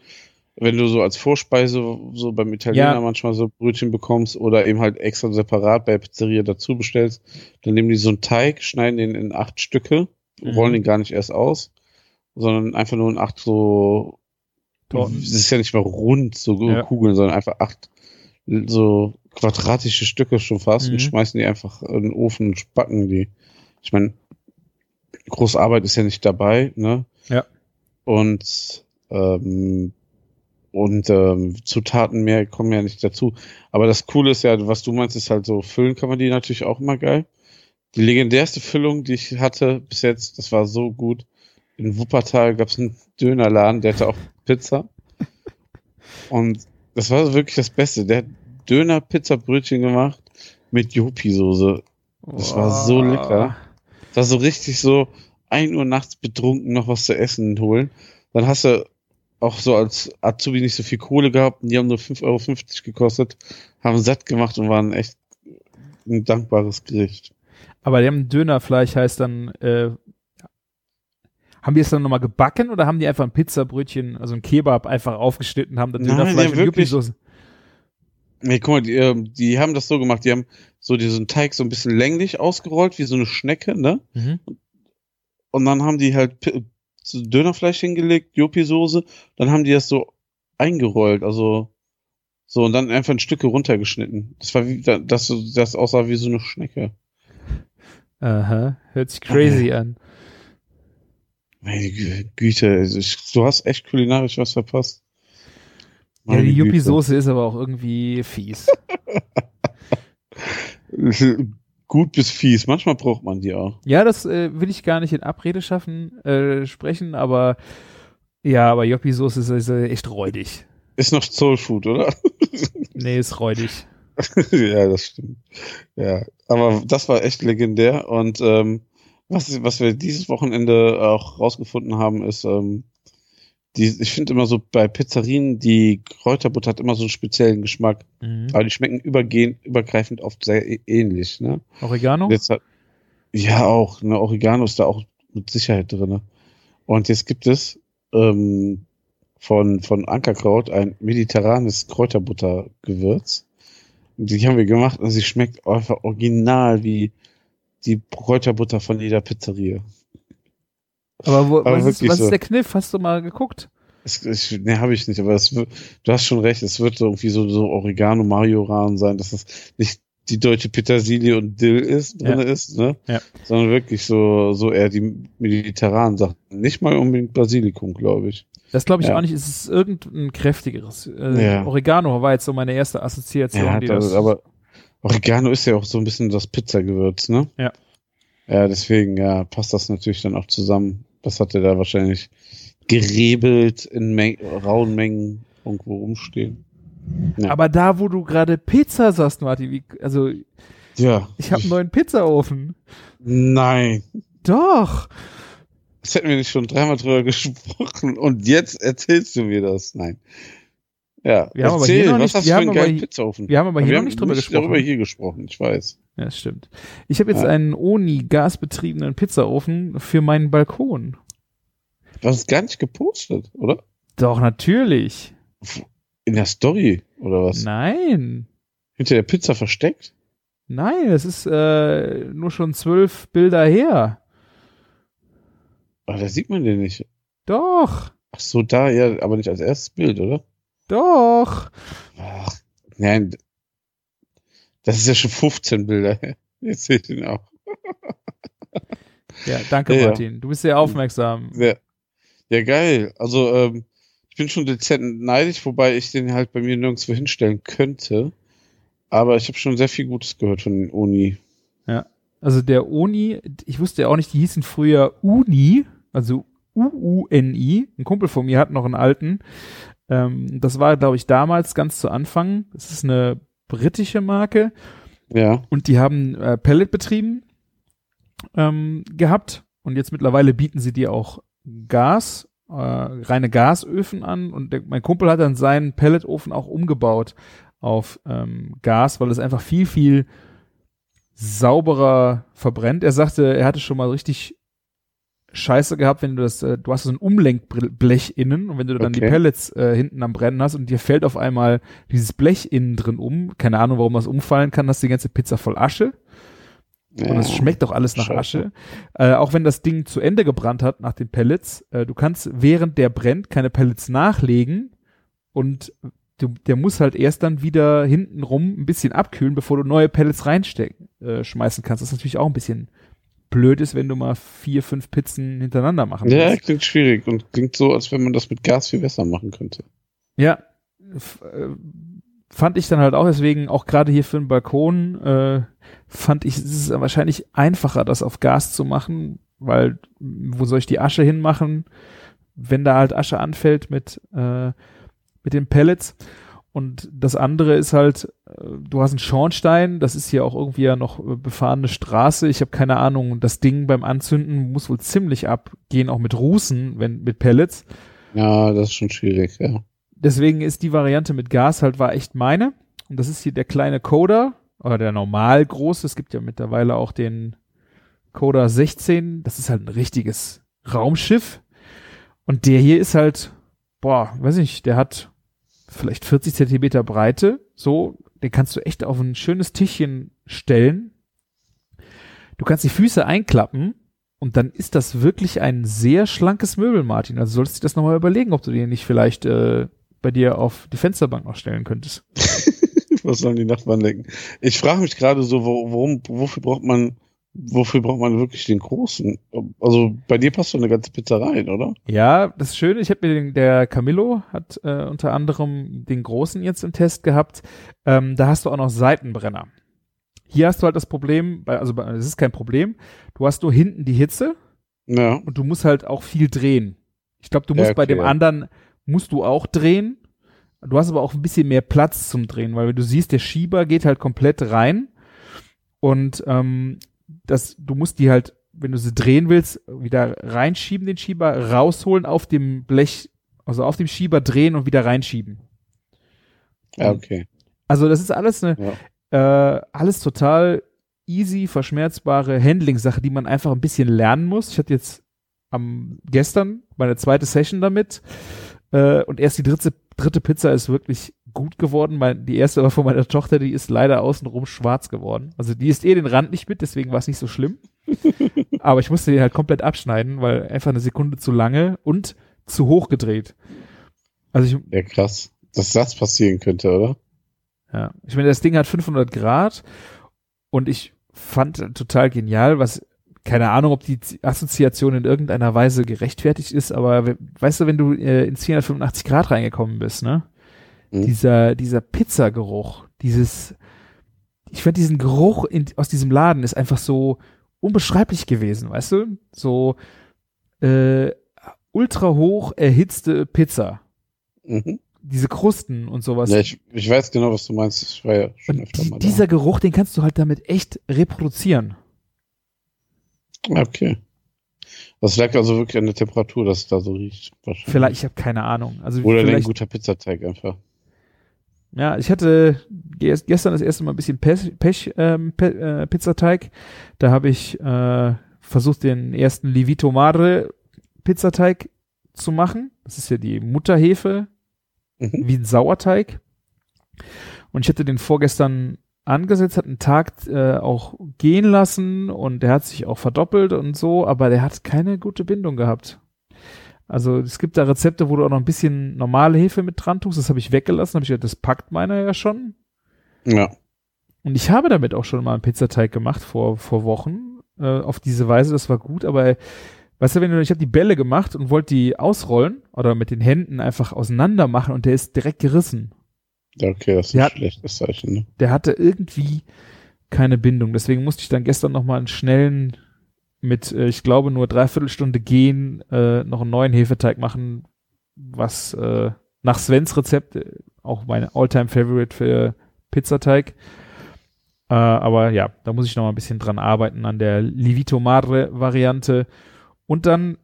wenn du so als Vorspeise so beim Italiener Ja. manchmal so Brötchen bekommst oder eben halt extra separat bei der Pizzeria dazu bestellst, dann nehmen die so einen Teig, schneiden den in acht Stücke, Mhm. rollen den gar nicht erst aus, sondern einfach nur in acht so, Torten. es ist ja nicht mal rund, so Ja. Kugeln, sondern einfach acht so quadratische Stücke schon fast Mhm. und schmeißen die einfach in den Ofen und backen die. Ich meine, große Arbeit ist ja nicht dabei, ne? Ja. Und ähm, und ähm, Zutaten mehr kommen ja nicht dazu. Aber das Coole ist ja, was du meinst, ist halt so, füllen kann man die natürlich auch immer geil. Die legendärste Füllung, die ich hatte bis jetzt, das war so gut. In Wuppertal gab es einen Dönerladen, der hatte auch Pizza. Und das war wirklich das Beste. Der hat Döner-Pizza-Brötchen gemacht mit Jopi-Soße. Das war so lecker. Das war so richtig so, ein Uhr nachts betrunken noch was zu essen holen. Dann hast du auch so als Azubi nicht so viel Kohle gehabt und die haben nur 5,50 Euro gekostet, haben satt gemacht und waren echt ein dankbares Gericht. Aber die haben Dönerfleisch heißt dann, äh, haben die es dann nochmal gebacken oder haben die einfach ein Pizzabrötchen, also ein Kebab einfach aufgeschnitten, haben das Nein, Dönerfleisch und wirklich. Yuppie-Soße? Nee, guck mal, die, ähm, die haben das so gemacht, die haben so diesen Teig so ein bisschen länglich ausgerollt, wie so eine Schnecke, ne? Mhm. Und dann haben die halt P- Dönerfleisch hingelegt, Jopi-Soße, dann haben die das so eingerollt, also so und dann einfach in Stücke runtergeschnitten. Das war wie, das, das aussah wie so eine Schnecke. Aha, hört sich crazy an. Meine Gü- Güte, du hast echt kulinarisch was verpasst. Ja, Meine die Güte. Yuppie-Soße ist aber auch irgendwie fies. Gut bis fies, manchmal braucht man die auch. ja, das äh, will ich gar nicht in Abrede schaffen, äh, sprechen, aber ja, aber Yuppie-Soße ist, ist äh, echt räudig. Ist noch Soulfood, oder? Nee, ist räudig. ja, das stimmt. Ja, aber das war echt legendär. Und ähm, was, was wir dieses Wochenende auch rausgefunden haben, ist, ähm, die, ich finde immer so bei Pizzerien, die Kräuterbutter hat immer so einen speziellen Geschmack. Mhm. Aber die schmecken übergehend, übergreifend oft sehr ähnlich, ne? Oregano? Jetzt hat, ja, auch, ne, Oregano ist da auch mit Sicherheit drinne. Und jetzt gibt es ähm, von, von Ankerkraut ein mediterranes Kräuterbuttergewürz. Die haben wir gemacht und sie schmeckt einfach original wie die Kräuterbutter von jeder Pizzeria. Aber, wo, Aber was, ist, was so. ist der Kniff? Hast du mal geguckt? Es, ich, ne, habe ich nicht, aber es du hast schon recht, es wird so irgendwie so, so Oregano Majoran sein, dass es nicht die deutsche Petersilie und Dill ist, drinne ist, ne? Ja. Sondern wirklich so, so eher die mediterranen Sachen. Nicht mal unbedingt Basilikum, glaube ich. Das glaube ich Ja. auch nicht. Es ist irgendein kräftigeres. Äh, Ja. Oregano war jetzt so meine erste Assoziation. Ja, die das, das, aber Oregano ist ja auch so ein bisschen das Pizzagewürz, ne? Ja. Ja, deswegen, ja, passt das natürlich dann auch zusammen. Das hat er da wahrscheinlich gerebelt in Meng rauen Mengen irgendwo rumstehen. Ja. aber da, wo du gerade Pizza sagst, Martin, wie, also Ja. ich habe einen neuen Pizzaofen. Nein. Doch. Das hätten wir nicht schon dreimal drüber gesprochen und jetzt erzählst du mir das. Nein. Ja, Wir haben aber hier noch nicht- wir haben aber? Wir haben aber hier noch nicht drüber nicht gesprochen. darüber hier gesprochen, ich weiß. Ja, das stimmt. Ich habe jetzt Ja. einen Oni gasbetriebenen Pizzaofen für meinen Balkon. Du hast es gar nicht gepostet, oder? Doch, natürlich. In der Story, oder was? Nein. Hinter der Pizza versteckt? Nein, es ist äh, nur schon zwölf Bilder her. Aber da sieht man den nicht. Doch, Ach so, da, ja, aber nicht als erstes Bild, oder? Doch. Ach, nein. Das ist ja schon 15 Bilder. Jetzt seht ihr ihn auch. Ja, danke, Ja, ja. Martin. Du bist sehr aufmerksam. Ja, ja geil. Also, ähm, ich bin schon dezent neidisch, wobei ich den halt bei mir nirgendwo hinstellen könnte. Aber ich habe schon sehr viel Gutes gehört von den Uni. Also der Oni, ich wusste ja auch nicht, die hießen früher Uni, also U-U-N-I. Ein Kumpel von mir hat noch einen alten. Ähm, das war, glaube ich, damals ganz zu Anfang. Das ist eine britische Marke. Ja, Und die haben äh, Pellet betrieben ähm, gehabt. Und jetzt mittlerweile bieten sie dir auch Gas, äh, reine Gasöfen an. Und der, mein Kumpel hat dann seinen Pelletofen auch umgebaut auf ähm, Gas, weil es einfach viel, viel sauberer verbrennt. Er sagte, er hatte schon mal richtig Scheiße gehabt, wenn du das, äh, du hast so ein Umlenkblech innen und wenn du dann die Okay. Pellets äh, hinten am Brennen hast und dir fällt auf einmal dieses Blech innen drin um, keine Ahnung, warum das umfallen kann, hast die ganze Pizza voll Asche und es schmeckt auch alles nach Scheiße. Asche. Äh, auch wenn das Ding zu Ende gebrannt hat nach den Pellets, äh, du kannst während der brennt keine Pellets nachlegen und du, der muss halt erst dann wieder hinten rum ein bisschen abkühlen, bevor du neue Pellets reinstecken, äh, schmeißen kannst. Das ist natürlich auch ein bisschen blöd ist, wenn du mal vier, fünf Pizzen hintereinander machen Ja, willst. klingt schwierig und klingt so, als wenn man das mit Gas viel besser machen könnte. Ja, äh, fand ich dann halt auch deswegen, auch gerade hier für den Balkon, äh, fand ich, es ist wahrscheinlich einfacher, das auf Gas zu machen, weil wo soll ich die Asche hinmachen, wenn da halt Asche anfällt mit, äh, mit den Pellets. Und das andere ist halt, du hast einen Schornstein, das ist hier auch irgendwie ja noch äh, befahrene Straße. Ich habe keine Ahnung, das Ding beim Anzünden muss wohl ziemlich abgehen, auch mit Rußen, wenn mit Pellets Ja, das ist schon schwierig, ja. deswegen ist die Variante mit Gas halt war echt meine. Und das ist hier der kleine Coda, oder der normal große. Es gibt ja mittlerweile auch den Coda 16. Das ist halt ein richtiges Raumschiff. Und der hier ist halt, boah, weiß nicht, der hat vielleicht 40 Zentimeter Breite. So, den kannst du echt auf ein schönes Tischchen stellen. Du kannst die Füße einklappen und dann ist das wirklich ein sehr schlankes Möbel, Martin. Also solltest du dir das nochmal überlegen, ob du den nicht vielleicht äh, bei dir auf die Fensterbank noch stellen könntest. Was sollen die Nachbarn denken? Ich frage mich gerade so, wo- warum, wofür braucht man, wofür braucht man wirklich den großen? Also bei dir passt doch eine ganze Pizza rein, oder? Ja, das ist schön. Ich habe mir den, der Camillo hat äh, unter anderem den großen jetzt im Test gehabt. Ähm, da hast du auch noch Seitenbrenner. Hier hast du halt das Problem, bei, also bei- es ist kein Problem. Du hast nur hinten die Hitze Ja. und du musst halt auch viel drehen. Ich glaube, du musst Ja, bei okay, dem ja. anderen musst du auch drehen. Du hast aber auch ein bisschen mehr Platz zum Drehen, weil wenn du siehst, der Schieber geht halt komplett rein und ähm, das, du musst die halt, wenn du sie drehen willst, wieder reinschieben den Schieber, rausholen auf dem Blech also auf dem Schieber drehen und wieder reinschieben. Ja, okay. Also das ist alles eine, äh, alles total easy, verschmerzbare Handling-Sache, die man einfach ein bisschen lernen muss. Ich hatte jetzt am gestern meine zweite Session damit äh, und erst die dritte, dritte Pizza ist wirklich gut geworden. Mein, die erste war von meiner Tochter, die ist leider außenrum schwarz geworden. Also die ist eh den Rand nicht mit, deswegen war es nicht so schlimm. Aber ich musste den halt komplett abschneiden, weil einfach eine Sekunde zu lange und zu hoch gedreht. Also ich, Ja, krass. Dass das passieren könnte, oder? ja, ich meine, das Ding hat 500 Grad und ich fand total genial, was keine Ahnung, ob die Assoziation in irgendeiner Weise gerechtfertigt ist, aber we- weißt du, wenn du äh, ins 485 Grad reingekommen bist, ne? Mhm. Dieser, dieser Pizzageruch, dieses, ich fand diesen Geruch in, aus diesem Laden ist einfach so unbeschreiblich gewesen, weißt du? So, äh, ultra hoch erhitzte Pizza. Mhm. Diese Krusten und sowas. Ja, ich, ich weiß genau, was du meinst. Ich war ja schon Und öfter mal dieser Geruch, den kannst du halt damit echt reproduzieren. Okay. Das lag also wirklich an der Temperatur, dass es da so riecht. Wahrscheinlich. Vielleicht, ich habe keine Ahnung. Also Oder ein guter Pizzateig einfach. Ja, ich hatte ge- gestern das erste Mal ein bisschen Pech, Pech ähm, Pe äh, Pizzateig. Da habe ich äh, versucht, den ersten Livito Madre Pizzateig zu machen. Das ist ja die Mutterhefe, Mhm. wie ein Sauerteig. Und ich hatte den vorgestern angesetzt, hat einen Tag äh, auch gehen lassen und der hat sich auch verdoppelt und so, aber der hat keine gute Bindung gehabt. Also es gibt da Rezepte, wo du auch noch ein bisschen normale Hefe mit dran tust. Das habe ich weggelassen. Habe ich gedacht, das packt meiner ja schon. Ja. Und ich habe damit auch schon mal einen Pizzateig gemacht vor, vor Wochen. Äh, auf diese Weise, das war gut, aber weißt du, wenn du, ich habe die Bälle gemacht und wollte die ausrollen oder mit den Händen einfach auseinander machen und der ist direkt gerissen. Ja, okay, das ist Ja. ein schlechtes Zeichen. Ne? Der hatte irgendwie keine Bindung. Deswegen musste ich dann gestern noch mal einen schnellen mit, äh, ich glaube, nur dreiviertel Stunde gehen, äh, noch einen neuen Hefeteig machen, was äh, nach Svens Rezept äh, auch meine Alltime Favorite für Pizzateig. Äh, aber ja, da muss ich noch mal ein bisschen dran arbeiten an der Livito Madre Variante. Und dann,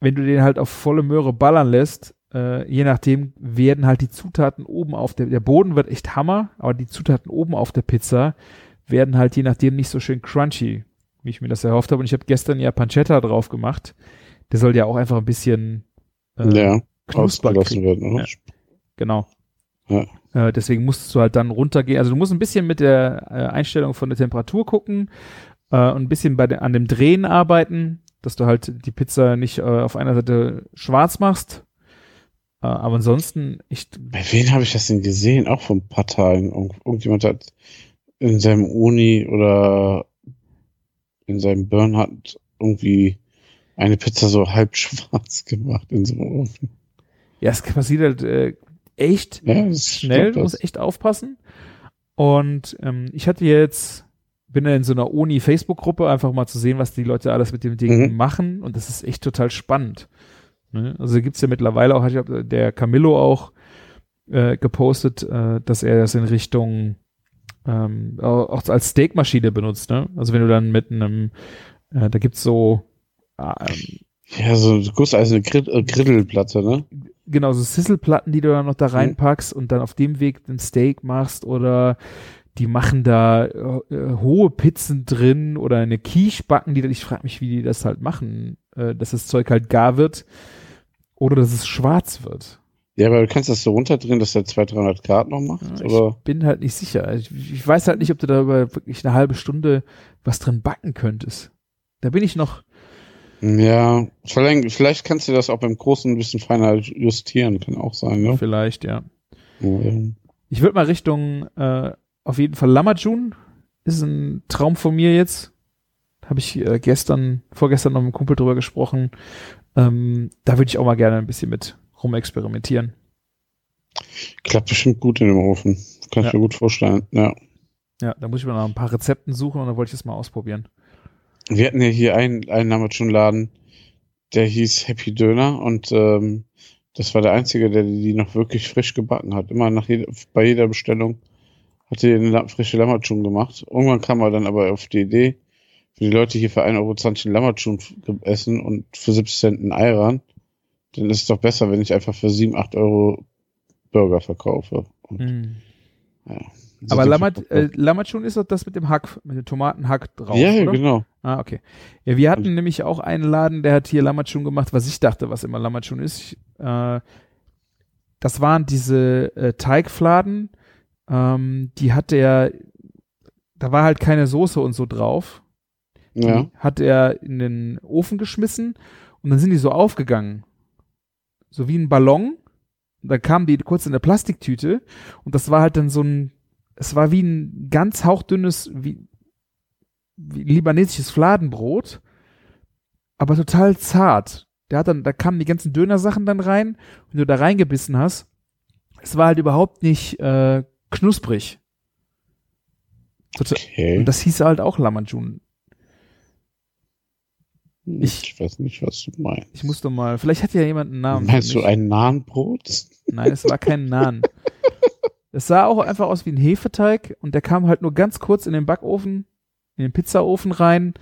wenn du den halt auf volle Möhre ballern lässt, äh, je nachdem werden halt die Zutaten oben auf der, der Boden wird echt Hammer, aber die Zutaten oben auf der Pizza werden halt je nachdem nicht so schön crunchy, wie ich mir das erhofft habe. Und ich habe gestern ja Pancetta drauf gemacht. Der soll ja auch einfach ein bisschen äh, ja, ausgelassen werden, oder? Ja. Genau. Ja. Äh, deswegen musst du halt dann runtergehen. Also du musst ein bisschen mit der äh, Einstellung von der Temperatur gucken äh, und ein bisschen bei de an dem Drehen arbeiten, dass du halt die Pizza nicht äh, auf einer Seite schwarz machst. Äh, aber ansonsten, ich, Bei wem habe ich das denn gesehen? Auch vor ein paar Tagen. Irgend, irgendjemand hat in seinem Uni oder in seinem Burn hat irgendwie eine Pizza so halb schwarz gemacht in so einem Ofen. ja, es passiert halt äh, echt Ja, schnell, du musst echt aufpassen. Und ähm, ich hatte jetzt, bin da in so einer Uni-Facebook-Gruppe, einfach mal zu sehen, was die Leute alles mit dem Ding Mhm. machen. Und das ist echt total spannend. Ne? Also gibt's ja mittlerweile auch, ich hab, der Camillo auch äh, gepostet, äh, dass er das in Richtung ähm, au- auch als Steakmaschine benutzt. Ne? Also wenn du dann mit einem, äh, da gibt's so ähm, Ja, so eine gusseiserne Grid äh, Griddelplatte, ne? genau, so Sisselplatten, die du dann noch da Mhm. reinpackst und dann auf dem Weg den Steak machst oder die machen da äh, äh, hohe Pizzen drin oder eine Quiche backen, die dann, ich frage mich, wie die das halt machen, äh, dass das Zeug halt gar wird oder dass es schwarz wird. Ja, aber du kannst das so runterdrehen, dass der 200, 300 Grad noch macht, Ja, oder? ich bin halt nicht sicher. Ich, ich weiß halt nicht, ob du da wirklich eine halbe Stunde was drin backen könntest. Da bin ich noch, Ja, vielleicht, vielleicht kannst du das auch beim Großen ein bisschen feiner justieren, kann auch sein, ne? vielleicht, ja. Ja. Ich würde mal Richtung äh, auf jeden Fall Lamajun. Ist ein Traum von mir jetzt. Habe ich äh, gestern, vorgestern noch mit einem Kumpel drüber gesprochen. Ähm, da würde ich auch mal gerne ein bisschen mit rumexperimentieren. Klappt bestimmt gut in dem Ofen. Kann ich Ja. mir gut vorstellen. Ja. Ja, da muss ich mal noch ein paar Rezepten suchen und dann wollte ich das mal ausprobieren. Wir hatten ja hier einen, einen Amazon-Laden, der hieß Happy Döner und ähm, das war der einzige, der die noch wirklich frisch gebacken hat. Immer nach jeder, bei jeder Bestellung hat er eine frische Lammertschun gemacht. Irgendwann kam er dann aber auf die Idee, für die Leute hier für 1,20 Euro Lammertschun essen und für 70 Cent einen Ayran, dann ist es doch besser, wenn ich einfach für 7, 8 Euro Burger verkaufe. Und, Mhm. ja, Aber viel- äh, ist doch das mit dem Hack, mit dem Tomatenhack drauf, ja, oder? genau. Ah, okay. Ja, wir hatten nämlich auch einen Laden, der hat hier Lammatschun gemacht, was ich dachte, was immer Lammatschun ist. Ich, äh, das waren diese äh, Teigfladen, ähm, die hat er, da war halt keine Soße und so drauf. Die Ja. hat er in den Ofen geschmissen und dann sind die so aufgegangen. So wie ein Ballon. Und dann kamen die kurz in der Plastiktüte und das war halt dann so ein, es war wie ein ganz hauchdünnes, wie, wie libanesisches Fladenbrot, aber total zart. Der hat dann, da kamen die ganzen Dönersachen dann rein, wenn du da reingebissen hast. Es war halt überhaupt nicht äh, knusprig. Okay. und das hieß halt auch Lamajun. Ich, ich- weiß nicht, was du meinst. Ich musste mal, vielleicht hat ja jemand einen Namen. Meinst du ein Nahenbrot? Nein, es war kein Naan. es sah auch einfach aus wie ein Hefeteig und der kam halt nur ganz kurz in den Backofen, in den Pizzaofen rein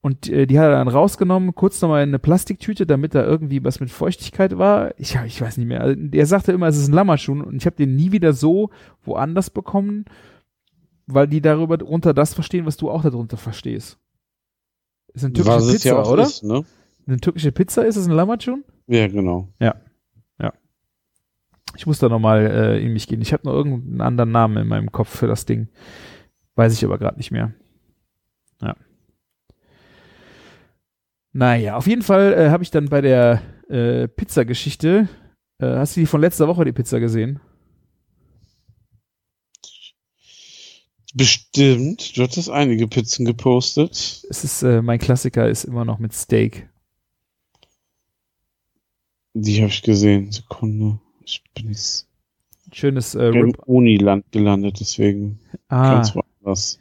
und äh, die hat er dann rausgenommen, kurz nochmal in eine Plastiktüte, damit da irgendwie was mit Feuchtigkeit war. Ich, ich weiß nicht mehr. Also, Er sagte immer, es ist ein Lammerschun und ich habe den nie wieder so woanders bekommen, weil die darüber drunter das verstehen, was du auch darunter verstehst. Ist eine türkische Was Pizza, ja oder? ist, ne? Eine türkische Pizza ist es ein Lammerschun? Ja, genau. Ich muss da nochmal äh, in mich gehen. Ich habe noch irgendeinen anderen Namen in meinem Kopf für das Ding. Weiß ich aber gerade nicht mehr. Ja. Naja, auf jeden Fall äh, habe ich dann bei der äh, Pizza-Geschichte, äh, hast du die von letzter Woche, die Pizza gesehen? Bestimmt. Du hattest einige Pizzen gepostet. Es ist, äh, mein Klassiker ist immer noch mit Steak. Die habe ich gesehen. Sekunde. Ich bin jetzt Schönes äh, im. Uniland gelandet, deswegen Ah, ganz woanders.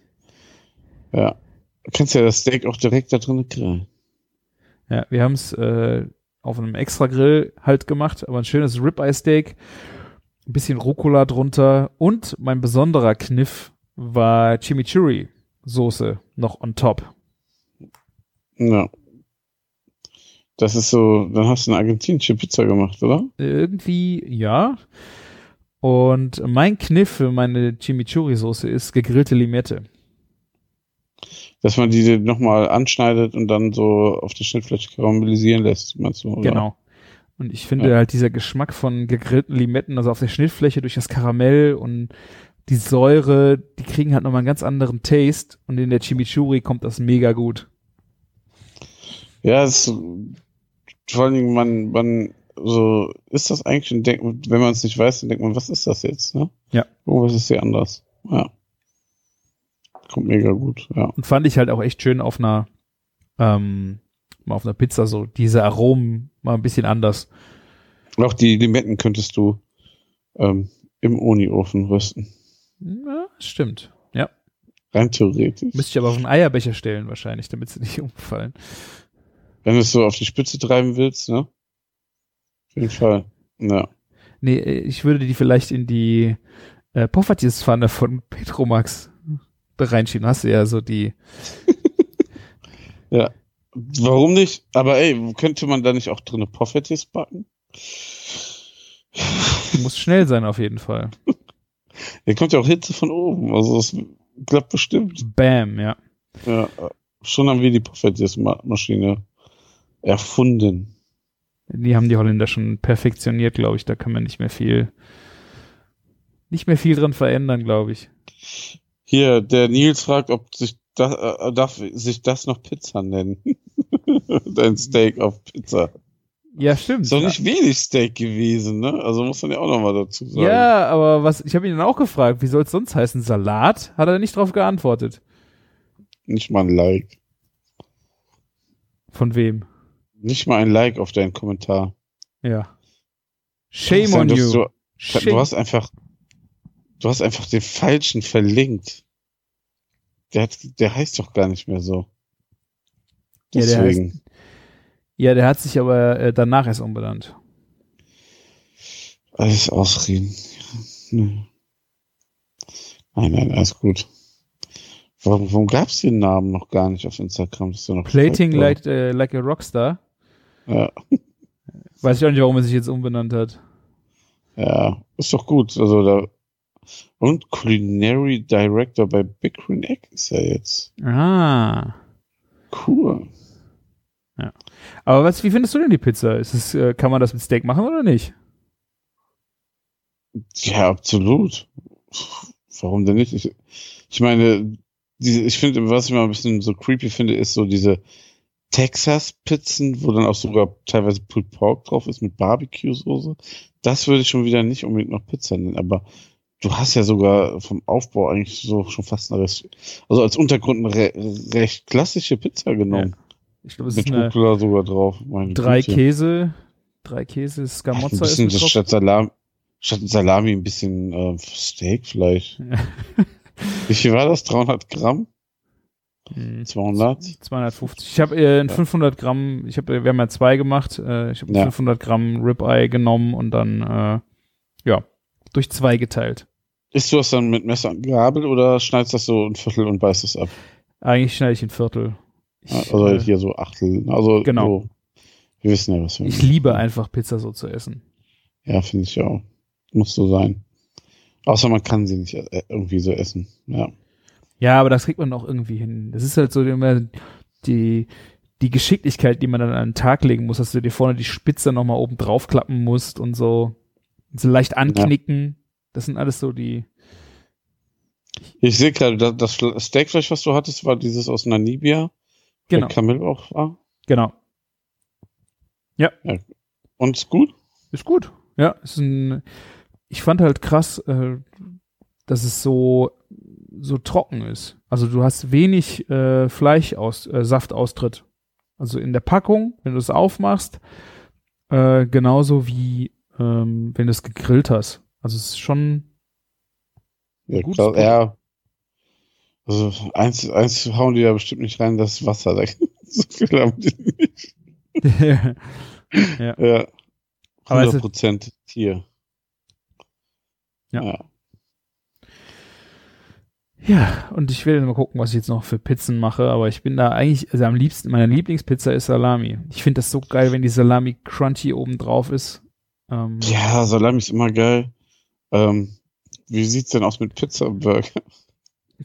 Ja. Du kannst ja das Steak auch direkt da drin grillen. Ja, wir haben es äh, auf einem extra Grill halt gemacht, aber ein schönes Ribeye Steak, ein bisschen Rucola drunter und mein besonderer Kniff war Chimichurri Soße noch on top. Ja. Das ist so, dann hast du eine argentinische Pizza gemacht, oder? Irgendwie ja. Und mein Kniff für meine Chimichurri Soße ist gegrillte Limette. Dass man die nochmal anschneidet und dann so auf der Schnittfläche karamellisieren lässt, meinst du? Oder? Genau. Und ich finde Ja. halt dieser Geschmack von gegrillten Limetten, also auf der Schnittfläche durch das Karamell und die Säure, die kriegen halt nochmal einen ganz anderen Taste und in der Chimichurri kommt das mega gut. Ja, es, vor allen Dingen, man, man, so, ist das eigentlich, und denkt, wenn man es nicht weiß, dann denkt man, was ist das jetzt, ne? Ja. Irgendwas ist hier anders. Ja. Kommt mega gut, ja. Und fand ich halt auch echt schön auf einer, ähm, mal auf einer Pizza so, diese Aromen mal ein bisschen anders. Und auch die Limetten könntest du ähm, im Uniofen rösten. Ja, stimmt. Ja. Rein theoretisch. Müsste ich aber auf einen Eierbecher stellen wahrscheinlich, damit sie nicht umfallen. Wenn du es so auf die Spitze treiben willst, ne? Auf jeden Fall. Ja. Nee, äh, ich würde die vielleicht in die äh, Poffertjes-Pfanne von Petromax reinschieben. Hast du ja so die, Warum nicht? Aber ey, könnte man da nicht auch drinne Poffertjes backen? muss schnell sein auf jeden Fall. Hier kommt ja auch Hitze von oben. Also es klappt bestimmt. Bam, ja. Ja, schon haben wir die Poffertjes-Maschine erfunden. Die haben die Holländer schon perfektioniert, glaube ich. Da kann man nicht mehr viel, nicht mehr viel dran verändern, glaube ich. Hier, der Nils fragt, ob sich das, äh, darf sich das noch Pizza nennen? Dein Steak auf Pizza. Ja, stimmt. Ist doch nicht wenig Steak gewesen, ne? Also muss man ja auch nochmal dazu sagen. Ja, aber was, ich habe ihn dann auch gefragt, wie soll es sonst heißen? Salat? Hat er nicht drauf geantwortet. Nicht mal ein Like. Von wem? Nicht mal ein Like auf deinen Kommentar. Ja. Shame Kann on sein, you. Du, Shame. du hast einfach, du hast einfach den falschen verlinkt. Der hat, der heißt doch gar nicht mehr so. Ja, der Deswegen. Ja, der hat sich aber äh, danach erst umbenannt. Alles Ausreden. Nein, nein, alles gut. Warum, warum gab es den Namen noch gar nicht auf Instagram? Das ist ja noch Plating korrekt, like, äh, like a Rockstar. Ja. Weiß ich auch nicht, warum er sich jetzt umbenannt hat. Ja, ist doch gut. Also da und Culinary Director bei Big Green Egg ist er jetzt. Ah. Cool. Aber was, wie findest du denn die Pizza? Ist es, äh, kann man das mit Steak machen oder nicht? Ja, absolut. Warum denn nicht? Ich, ich meine, diese, ich finde, was ich mal ein bisschen so creepy finde, ist so diese Texas-Pizzen, wo dann auch sogar teilweise Pulled Pork drauf ist mit Barbecue-Soße. Das würde ich schon wieder nicht unbedingt noch Pizza nennen, aber du hast ja sogar vom Aufbau eigentlich so schon fast eine, Rest, also als Untergrund eine re recht klassische Pizza genommen. Ich glaube, es mit ist eine Rucola sogar drauf. Meine drei Güte. Käse, drei Käse, Ein Scamozza ist bisschen mit das drauf. statt Salami, statt Salami ein bisschen äh, Steak vielleicht. Wie viel war das? 300 Gramm? Hm, 200? 250. Ich habe äh, in 500 Gramm, ich habe, wir haben ja zwei gemacht, äh, ich habe Ja. 500 Gramm Ribeye genommen und dann, äh, ja, durch zwei geteilt. Isst du das dann mit Messer und Gabel oder schneidest das so ein Viertel und beißt es ab? Eigentlich schneide ich ein Viertel. Ich, Also äh, hier so Achtel. Also Genau. So, wir wissen ja, was wir ich liebe einfach Pizza so zu essen. Ja, finde ich auch. Muss so sein. Außer man kann sie nicht äh, irgendwie so essen. Ja. Ja, aber das kriegt man auch irgendwie hin. Das ist halt so immer die, die Geschicklichkeit, die man dann an den Tag legen muss, dass du dir vorne die Spitze nochmal oben draufklappen musst und so, so leicht anknicken. Das sind alles so die, Ich sehe gerade, das, das Fle- Steakfleisch, was du hattest, war dieses aus Namibia. Genau, Der Kamel auch war. genau. Und ist gut? Ist gut. Ja, ist ein, ich fand halt krass, äh, dass es so, so trocken ist. Also du hast wenig äh, Fleisch aus, äh, Saftaustritt. Also in der Packung, wenn du es aufmachst, äh, genauso wie ähm, wenn du es gegrillt hast. Also es ist schon, Ja, Produkt. ja. Also eins, eins hauen die da bestimmt nicht rein, das Wasser. Da so viel haben die nicht. Ja. Es 100 ist- Prozent Tier. Ja. ja. ja, und ich will mal gucken, was ich jetzt noch für Pizzen mache, aber ich bin da eigentlich, also am liebsten, meine Lieblingspizza ist Salami. Ich finde das so geil, wenn die Salami crunchy oben drauf ist. Ähm, Ja, Salami ist immer geil. Ähm, wie sieht's denn aus mit Pizza-Burger?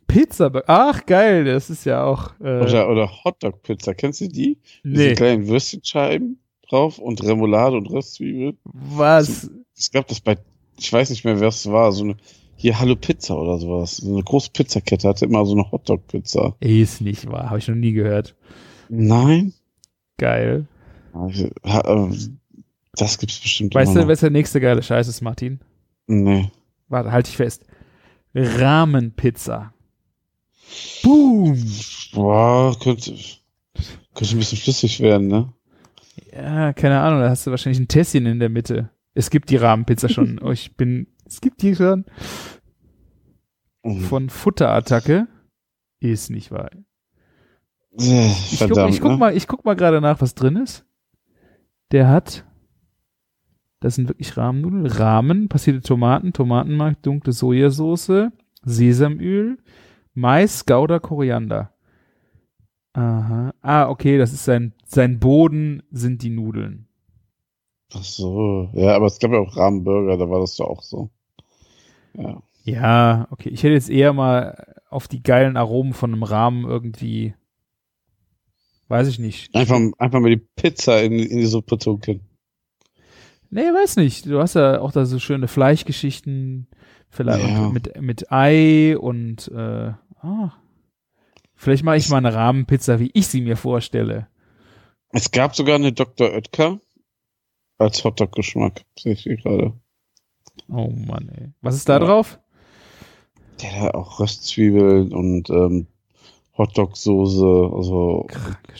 Pizza, ach geil, das ist ja auch. Äh, Oder, oder Hotdog-Pizza. Kennst du die? Nee, diesen kleinen Würstchenscheiben drauf und Remoulade und Röstzwiebeln. was? Ich glaube, das bei, ich weiß nicht mehr, wer es war, so eine, hier Hallo Pizza oder sowas. So eine große Pizzakette hatte immer so eine Hotdog-Pizza. Ist nicht wahr, habe ich noch nie gehört. Nein? Geil. Also, ähm, Das gibt's bestimmt Weißt du, was der nächste geile Scheiß ist, Martin? Nee. Warte, halt dich fest. Rahmenpizza. Boom! Boah, könnte, könnte ein bisschen flüssig werden, ne? Ja, keine Ahnung, da hast du wahrscheinlich ein Tässchen in der Mitte. Es gibt die Rahmenpizza schon. Oh, ich bin, es gibt die schon. Mhm. Von Futterattacke. Ist nicht wahr. Ich guck, ich guck ne? mal, ich guck mal gerade nach, was drin ist. Der hat, das sind wirklich Rahmennudeln, Rahmen, passierte Tomaten, Tomatenmark, dunkle Sojasauce, Sesamöl, Mais, Gouda, Koriander. Aha. Ah, okay, das ist sein, sein Boden sind die Nudeln. Ach so. Ja, aber es gab ja auch Rahmenburger, da war das doch auch so. Ja. Ja, okay. Ich hätte jetzt eher mal auf die geilen Aromen von einem Rahmen irgendwie, weiß ich nicht. Einfach, einfach mal die Pizza in, in die Suppe tunken. Nee, weiß nicht. Du hast ja auch da so schöne Fleischgeschichten vielleicht Ja. mit, mit Ei und äh, ah. vielleicht mache ich mal eine Rahmenpizza, wie ich sie mir vorstelle. Es gab sogar eine Dr. Oetker als Hotdog-Geschmack, sehe ich gerade. Oh Mann, ey. Was ist da Ja. drauf? Der hat auch Röstzwiebeln und ähm, Hotdog-Soße, also.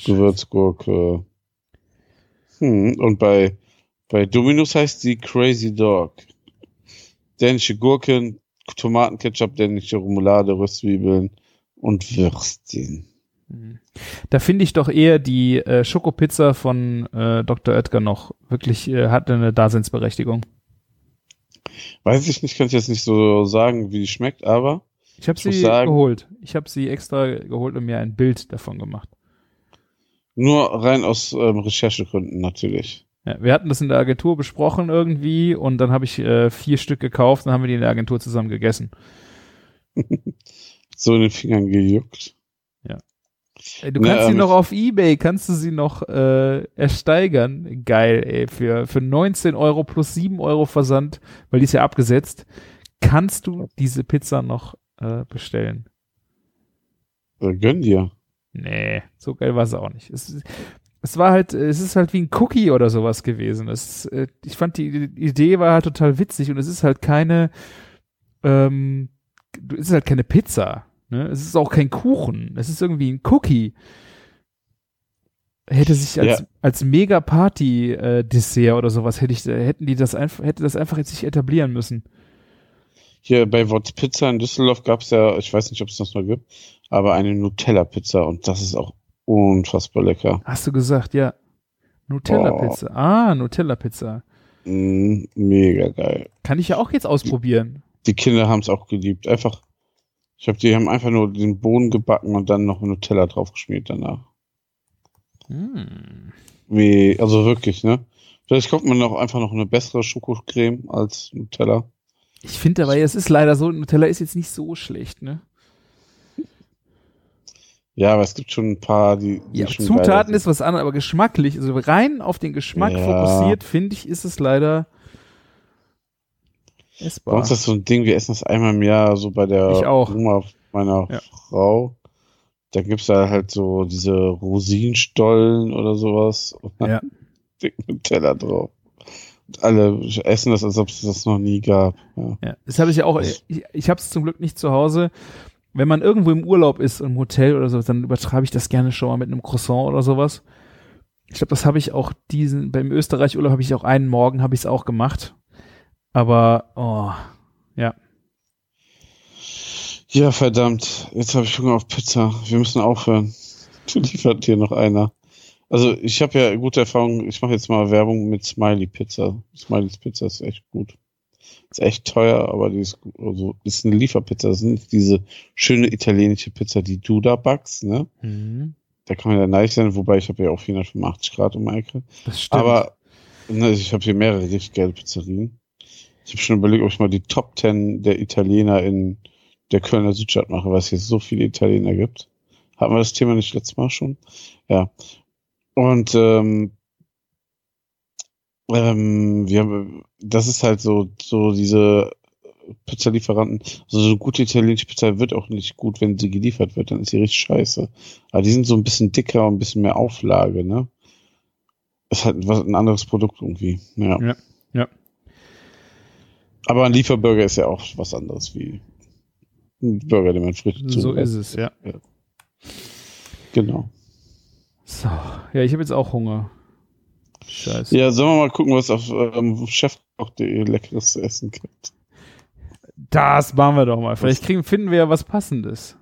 Gewürzgurke. Hm, und bei, bei Domino's heißt sie Crazy Dog. Dänische Gurken, Tomatenketchup, dänische Remoulade, Röstzwiebeln und Würstchen. Mhm. Da finde ich doch eher die äh, Schokopizza von äh, Dr. Oetker noch wirklich äh, hat eine Daseinsberechtigung. Weiß ich nicht, kann ich jetzt nicht so sagen, wie die schmeckt, aber Ich habe sie sagen- geholt. Ich habe sie extra geholt und mir ein Bild davon gemacht. nur rein aus ähm, Recherchegründen natürlich. Ja, wir hatten das in der Agentur besprochen irgendwie und dann habe ich äh, vier Stück gekauft und haben wir die in der Agentur zusammen gegessen. so in den Fingern gejuckt. Ey, du Ne, kannst sie ähm, noch auf Ebay, kannst du sie noch äh, ersteigern. Geil, ey. Für, für 19 Euro plus 7 Euro Versand, weil die ist ja abgesetzt, kannst du diese Pizza noch äh, bestellen. Äh, gönn dir. Nee, so geil war es auch nicht. Es, es war halt, es ist halt wie ein Cookie oder sowas gewesen. Es, äh, ich fand die Idee war halt total witzig und es ist halt keine, ähm, es ist halt keine Pizza. Ne? Es ist auch kein Kuchen. Es ist irgendwie ein Cookie. Hätte sich als, Ja. als Mega-Party-Dessert oder sowas hätte ich, hätten die das einfach, hätte das einfach jetzt sich etablieren müssen. Hier bei Wort Pizza in Düsseldorf gab es ja, ich weiß nicht, ob es das noch gibt, aber eine Nutella-Pizza und das ist auch unfassbar lecker. Hast du gesagt, ja. Nutella-Pizza. Ah, Nutella-Pizza. Mm, mega geil. Kann ich ja auch jetzt ausprobieren. Die Kinder haben es auch geliebt. Einfach, ich habe die haben einfach nur den Boden gebacken und dann noch Nutella draufgeschmiert danach. Hm. Wie, also wirklich, ne? Vielleicht kommt man noch einfach noch eine bessere Schokocreme als Nutella. Ich finde aber, es ist leider so, Nutella ist jetzt nicht so schlecht, ne? Ja, aber es gibt schon ein paar, die, die Ja, Zutaten ist was anderes, aber geschmacklich, also rein auf den Geschmack Ja. fokussiert, finde ich, ist es leider Bei essbar. uns ist das so ein Ding, wir essen das einmal im Jahr, so bei der Ich auch. Oma meiner Ja. Frau. Da gibt's da halt so diese Rosinenstollen oder sowas. Und Ja. dick mit Teller drauf. Und alle essen das, als ob es das noch nie gab. Ja. Ja, das habe ich ja auch, ich, ich habe es zum Glück nicht zu Hause. Wenn man irgendwo im Urlaub ist, im Hotel oder so, dann übertreibe ich das gerne schon mal mit einem Croissant oder sowas. Ich glaube, das habe ich auch diesen, beim Österreich-Urlaub habe ich auch einen Morgen, habe ich es auch gemacht. Aber, oh, ja. ja, verdammt. Jetzt habe ich Hunger auf Pizza. Wir müssen aufhören. Du liefert hier noch einer. Also ich habe ja gute Erfahrungen. Ich mache jetzt mal Werbung mit Smiley Pizza. Smileys Pizza ist echt gut. Ist echt teuer, aber die ist gut. Also ist eine Lieferpizza. Das ist nicht diese schöne italienische Pizza, die du da backst, ne? Mhm. Da kann man ja neidisch sein, wobei ich habe ja auch 485 Grad um Ecke. Das stimmt. Aber ne, ich habe hier mehrere richtig geile Pizzerien. Ich habe schon überlegt, ob ich mal die Top 10 der Italiener in der Kölner Südstadt mache, weil es hier so viele Italiener gibt. Hatten wir das Thema nicht letztes Mal schon? Ja. Und ähm, ähm, wir haben, das ist halt so, so diese Pizzalieferanten, also so eine gute italienische Pizza wird auch nicht gut, wenn sie geliefert wird, dann ist sie richtig scheiße. Aber die sind so ein bisschen dicker und ein bisschen mehr Auflage, ne? Ist halt was, ein anderes Produkt irgendwie. Ja. Ja, ja. Aber ein Lieferburger ist ja auch was anderes wie ein Burger, den man frisch so zubereitet. ist es, ja. Genau. So, ja, ich habe jetzt auch Hunger. Scheiße. Ja, sollen wir mal gucken, was auf ähm, chefkoch.de leckeres zu essen gibt. Das machen wir doch mal. Vielleicht kriegen, finden wir ja was Passendes.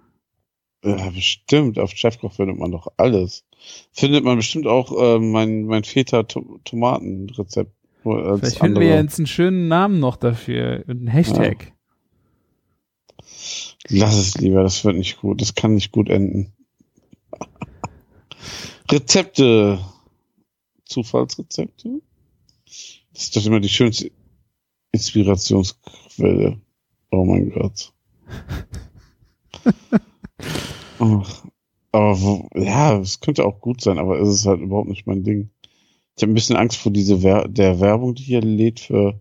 Ja, bestimmt. Auf Chefkoch findet man doch alles. Findet man bestimmt auch ähm, mein, mein Feta-Tomaten-Rezept. Vielleicht finden wir ja andere. jetzt einen schönen Namen noch dafür. und Einen Hashtag. Lass es lieber, das wird nicht gut. Das kann nicht gut enden. Rezepte. Zufallsrezepte? Das ist doch immer die schönste Inspirationsquelle. Oh mein Gott. Oh, aber wo, ja, es könnte auch gut sein, aber es ist halt überhaupt nicht mein Ding. Ich habe ein bisschen Angst vor diese Wer der Werbung, die hier lädt für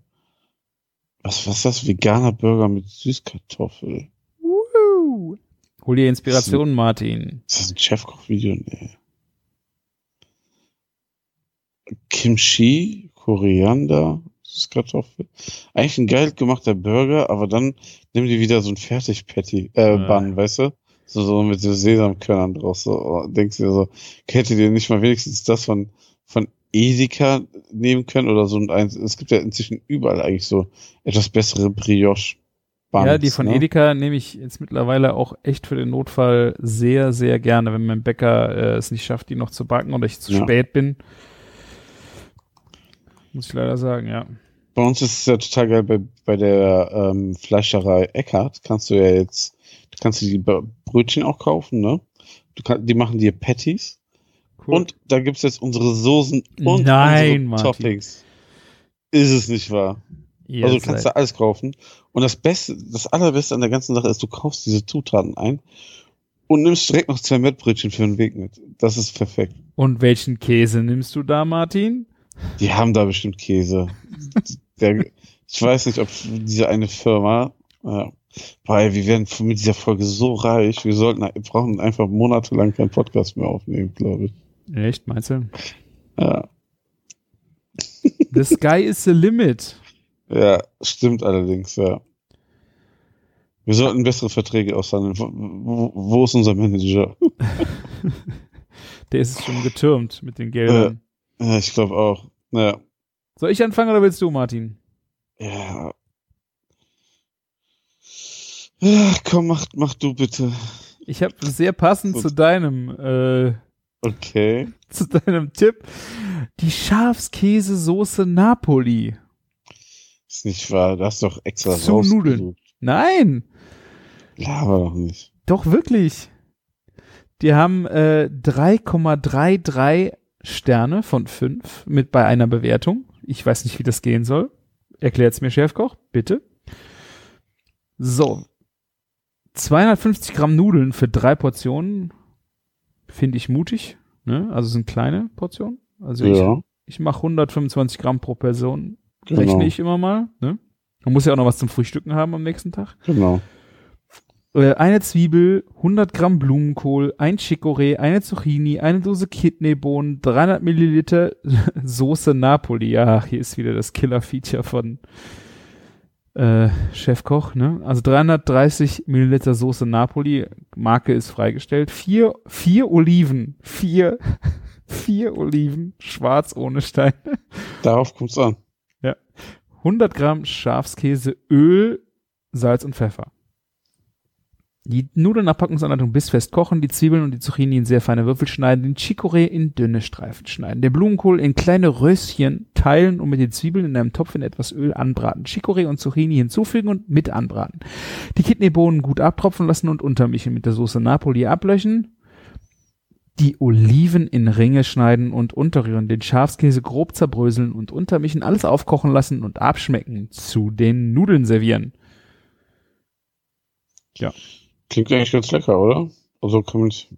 was, was ist das? Veganer Burger mit Süßkartoffel. Woo. Hol dir Inspiration, Martin. Ist das ein Chefkoch-Video? Nee. Kimchi, Koriander, Süßkartoffel. Eigentlich ein geil gemachter Burger, aber dann nimm die wieder so ein Fertig-Patty, äh, Ja. Bun, weißt du? So, so mit so Sesamkörnern draus. So, oh, denkst du dir so, hättet ihr nicht mal wenigstens das von, von Edeka nehmen können oder so ein eins. Es gibt ja inzwischen überall eigentlich so etwas bessere Brioche. Buns, ja, die von ne? Edeka nehme ich jetzt mittlerweile auch echt für den Notfall sehr, sehr gerne, wenn mein Bäcker äh, es nicht schafft, die noch zu backen oder ich zu Ja. spät bin. Muss ich leider sagen, ja. Bei uns ist es ja total geil, bei, bei der ähm, Fleischerei Eckart kannst du ja jetzt, du kannst dir die Br- Brötchen auch kaufen, ne? Du kann, die machen dir Patties Cool. Und da gibt's jetzt unsere Soßen und Nein, unsere Martin. Toppings. Ist es nicht wahr? Ihr also seid- kannst du alles kaufen. Und das Beste, das Allerbeste an der ganzen Sache ist, du kaufst diese Zutaten ein und nimmst direkt noch zwei Mettbrötchen für den Weg mit. Das ist perfekt. Und welchen Käse nimmst du da, Martin? Die haben da bestimmt Käse. Der, ich weiß nicht, ob diese eine Firma, ja, weil wir werden mit dieser Folge so reich, wir sollten, wir brauchen einfach monatelang keinen Podcast mehr aufnehmen, glaube ich. Echt, meinst du? Ja, The sky is the limit. ja, stimmt allerdings, ja. Wir sollten bessere Verträge aushandeln. Wo, wo, wo ist unser Manager? Der ist schon getürmt mit den Geldern. Ich glaube auch. Ja. Soll ich anfangen oder willst du, Martin? Ja. Ja, komm, mach, mach du bitte. Ich habe sehr passend Gut. zu deinem äh, Okay. zu deinem Tipp die Schafskäsesoße Napoli. Ist nicht wahr. Du hast doch extra Zu. Nudeln. Nein, Laber doch nicht. doch wirklich. Die haben äh, 3,33 Sterne von 5 mit bei einer Bewertung. Ich weiß nicht, wie das gehen soll. Erklärt's mir, Chefkoch, bitte. So. 250 Gramm Nudeln für drei Portionen. Finde ich mutig. Ne? Also sind kleine Portionen. Also Ja, ich, ich mache 125 Gramm pro Person. genau. Rechne ich immer mal. Ne? Man muss ja auch noch was zum Frühstücken haben am nächsten Tag. Genau. Äh, eine Zwiebel, 100 Gramm Blumenkohl, ein Chicorée, eine Zucchini, eine Dose Kidneybohnen, 300 Milliliter Soße Napoli. Ja, hier ist wieder das Killer-Feature von äh, Chefkoch, ne? Also 330 Milliliter Soße Napoli, Marke ist freigestellt. Vier, vier Oliven, vier, vier Oliven, schwarz ohne Steine. Darauf kommt's an. 100 Gramm Schafskäse, Öl, Salz und Pfeffer. Die Nudeln nach Packungsanleitung bissfest kochen, die Zwiebeln und die Zucchini in sehr feine Würfel schneiden, den Chicorée in dünne Streifen schneiden, den Blumenkohl in kleine Röschen teilen und mit den Zwiebeln in einem Topf in etwas Öl anbraten, Chicorée und Zucchini hinzufügen und mit anbraten. Die Kidneybohnen gut abtropfen lassen und untermischen mit der Soße Napoli ablöschen, die Oliven in Ringe schneiden und unterrühren, den Schafskäse grob zerbröseln und untermischen, alles aufkochen lassen und abschmecken, zu den Nudeln servieren. Klingt eigentlich ganz lecker, oder? Also kann man nicht.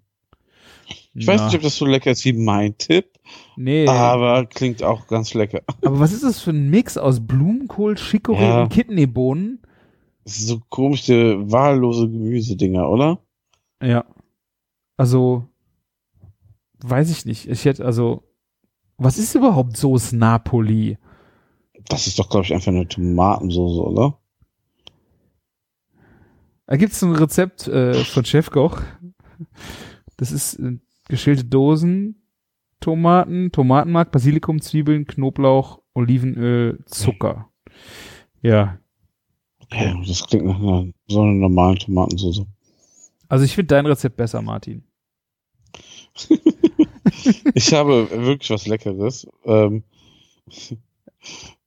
Ich weiß Na, nicht, ob das so lecker ist wie mein Tipp, nee, aber klingt auch ganz lecker. aber was ist das für ein Mix aus Blumenkohl, Chicorée Ja. und Kidneybohnen? Das sind so komische, wahllose Gemüsedinger, oder? Ja. Also, weiß ich nicht. Ich hätte, also, was ist überhaupt Soße Napoli? Das ist doch, glaube ich, einfach eine Tomatensauce, oder? Da gibt es ein Rezept äh, von Chefkoch. Das ist äh, geschälte Dosen, Tomaten, Tomatenmark, Basilikum, Zwiebeln, Knoblauch, Olivenöl, Zucker. Ja. Ja, das klingt nach einer, so einer normalen Tomatensauce. Also ich finde dein Rezept besser, Martin. Ich habe wirklich was Leckeres. Ähm,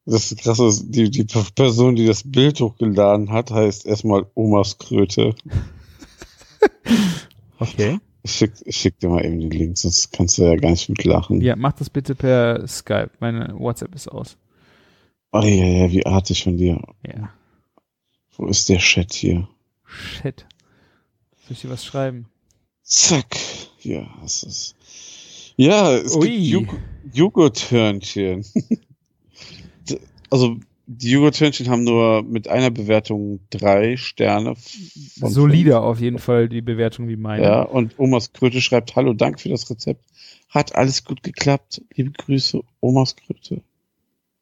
das Krasse ist, die, die Person, die das Bild hochgeladen hat, heißt erstmal Omas Kröte. Okay. Ich schick, ich schick dir mal eben die Links, sonst kannst du ja gar nicht mitlachen. Ja, mach das bitte per Skype. Meine WhatsApp ist aus. Oh ja, ja, wie artig von dir. Ja. Wo ist der Chat hier? Shit. Soll ich dir was schreiben? Zack. Ja, das ist. Ja, es Ui. gibt Jog Joghurthörnchen. Also, die Joghurthörnchen haben nur mit einer Bewertung drei Sterne. Solider auf jeden Fall die Bewertung wie meine. Ja, und Omas Kröte schreibt, hallo, danke für das Rezept. Hat alles gut geklappt. Liebe Grüße, Omas Kröte.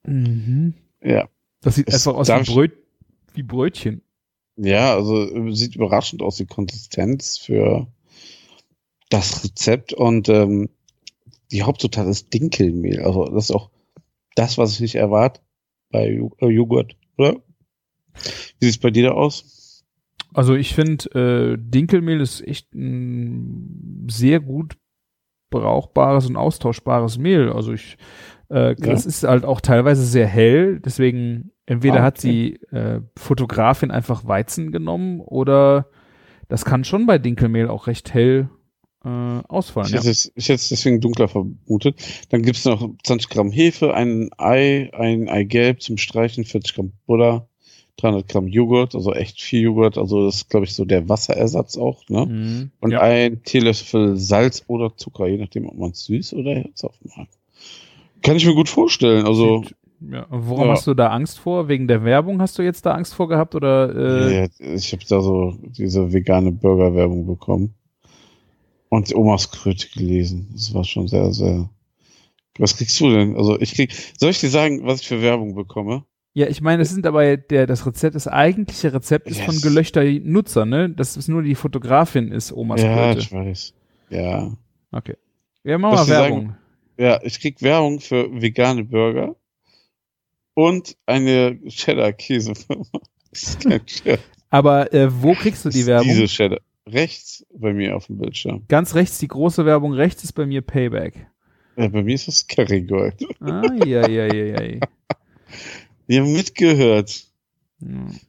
Mhm. Ja. Das sieht Es einfach aus wie, Bröt wie Brötchen. Ja, also sieht überraschend aus, die Konsistenz für das Rezept. Und ähm, die Hauptzutat ist Dinkelmehl. Also das ist auch das, was ich nicht erwarte bei äh, Joghurt, oder? Wie sieht's bei dir da aus? Also ich finde, äh, Dinkelmehl ist echt ein sehr gut brauchbares und austauschbares Mehl. Also ich, äh, das ist halt auch teilweise sehr hell, deswegen entweder Ah, hat okay. die äh, Fotografin einfach Weizen genommen oder das kann schon bei Dinkelmehl auch recht hell äh, ausfallen. Ich Ja. hätte, es, es deswegen dunkler vermutet. Dann gibt's noch 20 Gramm Hefe, ein Ei, ein Eigelb zum Streichen, 40 Gramm Butter, 300 Gramm Joghurt, also echt viel Joghurt. Also das ist, glaube ich, so der Wasserersatz auch. Ne? Mhm. Und ja. ein Teelöffel Salz oder Zucker, je nachdem, ob man es süß oder herzhaft mag. Kann ich mir gut vorstellen. Also ja. Worum Ja. hast du da Angst vor? Wegen der Werbung hast du jetzt da Angst vor gehabt oder? Äh, ja, ich habe da so diese vegane Burger-Werbung bekommen und Omas Kröte gelesen. Das war schon sehr, sehr. Was kriegst du denn? Also ich krieg. Soll ich dir sagen, was ich für Werbung bekomme? Ja, ich meine, es sind aber der das Rezept, das eigentliche Rezept ist von Yes. gelöchter Nutzer, ne? Das ist nur die Fotografin ist Omas ja, Kröte. ich weiß. Ja. Okay. Ja, mach mal Werbung. Ja, ich krieg Werbung für vegane Burger und eine Cheddar-Käsefirma. Aber äh, wo kriegst du die Werbung? Diese Cheddar. Rechts bei mir auf dem Bildschirm. Ganz rechts die große Werbung, rechts ist bei mir Payback. Ja, bei mir ist das Kerrygold. Ah, ja, ja, ja, ja. Wir haben mitgehört.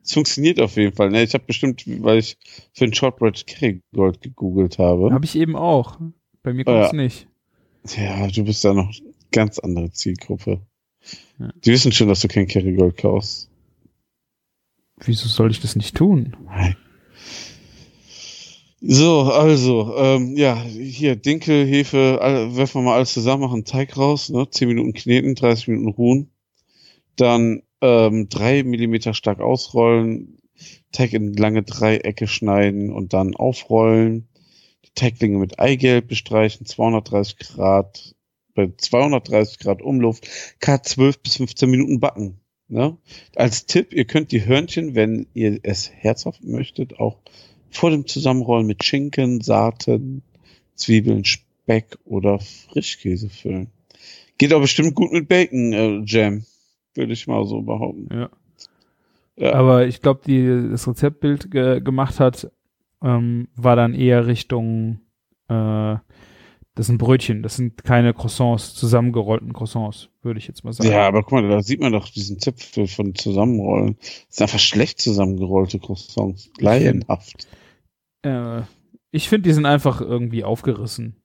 Es funktioniert auf jeden Fall. Ne? Ich habe bestimmt, weil ich für den Shortbread Kerrygold gegoogelt habe. Habe ich eben auch. Bei mir Ah, kommt's ja. nicht. Ja, du bist da noch ganz andere Zielgruppe. Ja. Die wissen schon, dass du kein Kerrygold kaufst. Wieso soll ich das nicht tun? Nein. So, also, ähm, ja, hier Dinkel, Hefe, all, werfen wir mal alles zusammen, machen Teig raus, ne? 10 Minuten kneten, 30 Minuten ruhen. Dann ähm, drei Millimeter stark ausrollen, Teig in lange Dreiecke schneiden und dann aufrollen. Die Teiglinge mit Eigelb bestreichen, 230 Grad, bei 230 Grad Umluft, K12 bis 15 Minuten backen. Ne? Als Tipp, ihr könnt die Hörnchen, wenn ihr es herzhaft möchtet, auch vor dem Zusammenrollen mit Schinken, Saaten, Zwiebeln, Speck oder Frischkäse füllen. Geht auch bestimmt gut mit Bacon äh, Jam, würde ich mal so behaupten. Ja. Ja. Aber ich glaube, die das Rezeptbild ge gemacht hat, ähm, war dann eher Richtung, äh, das sind Brötchen, das sind keine Croissants, zusammengerollten Croissants, würde ich jetzt mal sagen. Ja, aber guck mal, da sieht man doch diesen Zipfel von Zusammenrollen. Das sind einfach schlecht zusammengerollte Croissants. Laienhaft. Äh, ich finde, die sind einfach irgendwie aufgerissen.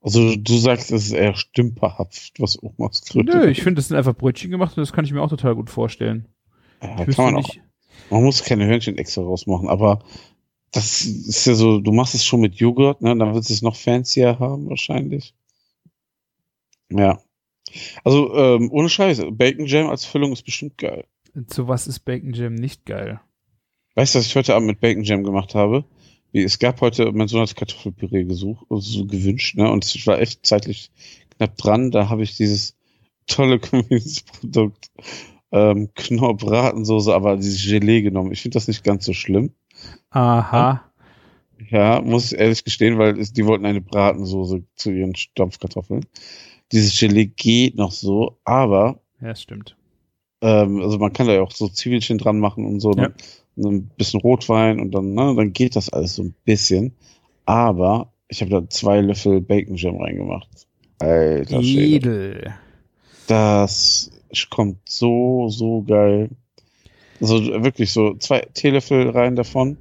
Also du sagst, es ist eher stümperhaft, was Omas Kröte Nö, ich finde, das sind einfach Brötchen gemacht und das kann ich mir auch total gut vorstellen. ja, kann man auch Man muss keine Hörnchen extra rausmachen, aber das ist ja so, du machst es schon mit Joghurt, ne? Dann wird es noch fancier haben, wahrscheinlich. Ja. Also, ähm, ohne Scheiß, Bacon Jam als Füllung ist bestimmt geil. zu was ist Bacon Jam nicht geil? Weißt du, was ich heute Abend mit Bacon Jam gemacht habe? Es gab heute, mein Sohn hat Kartoffelpüree gesucht, so gewünscht, ne? Und ich war echt zeitlich knapp dran. Da habe ich dieses tolle Convenience-Produkt, ähm, Knorr-Bratensoße, aber dieses Gelee genommen. Ich finde das nicht ganz so schlimm. Aha. Ja, muss ich ehrlich gestehen, weil es, die wollten eine Bratensoße zu ihren Stampfkartoffeln. Dieses Gelee geht noch so, aber Ja, das stimmt. Ähm, also man kann da ja auch so Zwiebelchen dran machen und so, Ja. ne? Ein bisschen Rotwein und dann, ne, dann geht das alles so ein bisschen. Aber ich habe da zwei Löffel Bacon Jam reingemacht. Alter Schwede. Edel. Das kommt so, so geil. Also wirklich so zwei Teelöffel rein davon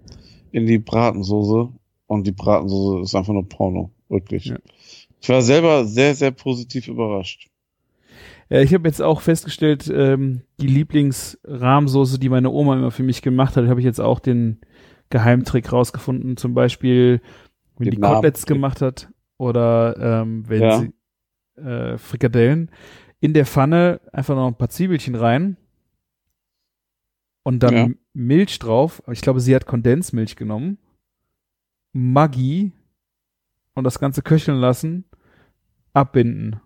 in die Bratensoße und die Bratensoße ist einfach nur Porno. Wirklich. Ja. Ich war selber sehr, sehr positiv überrascht. Ja, ich habe jetzt auch festgestellt, ähm, die Lieblingsrahmsoße, die meine Oma immer für mich gemacht hat, habe ich jetzt auch den Geheimtrick rausgefunden. Zum Beispiel, wenn Den die Koteletts Namen. gemacht hat oder ähm, wenn Ja. sie äh, Frikadellen in der Pfanne einfach noch ein paar Zwiebelchen rein und dann Ja. Milch drauf. Ich glaube, sie hat Kondensmilch genommen, Maggi und das Ganze köcheln lassen, abbinden.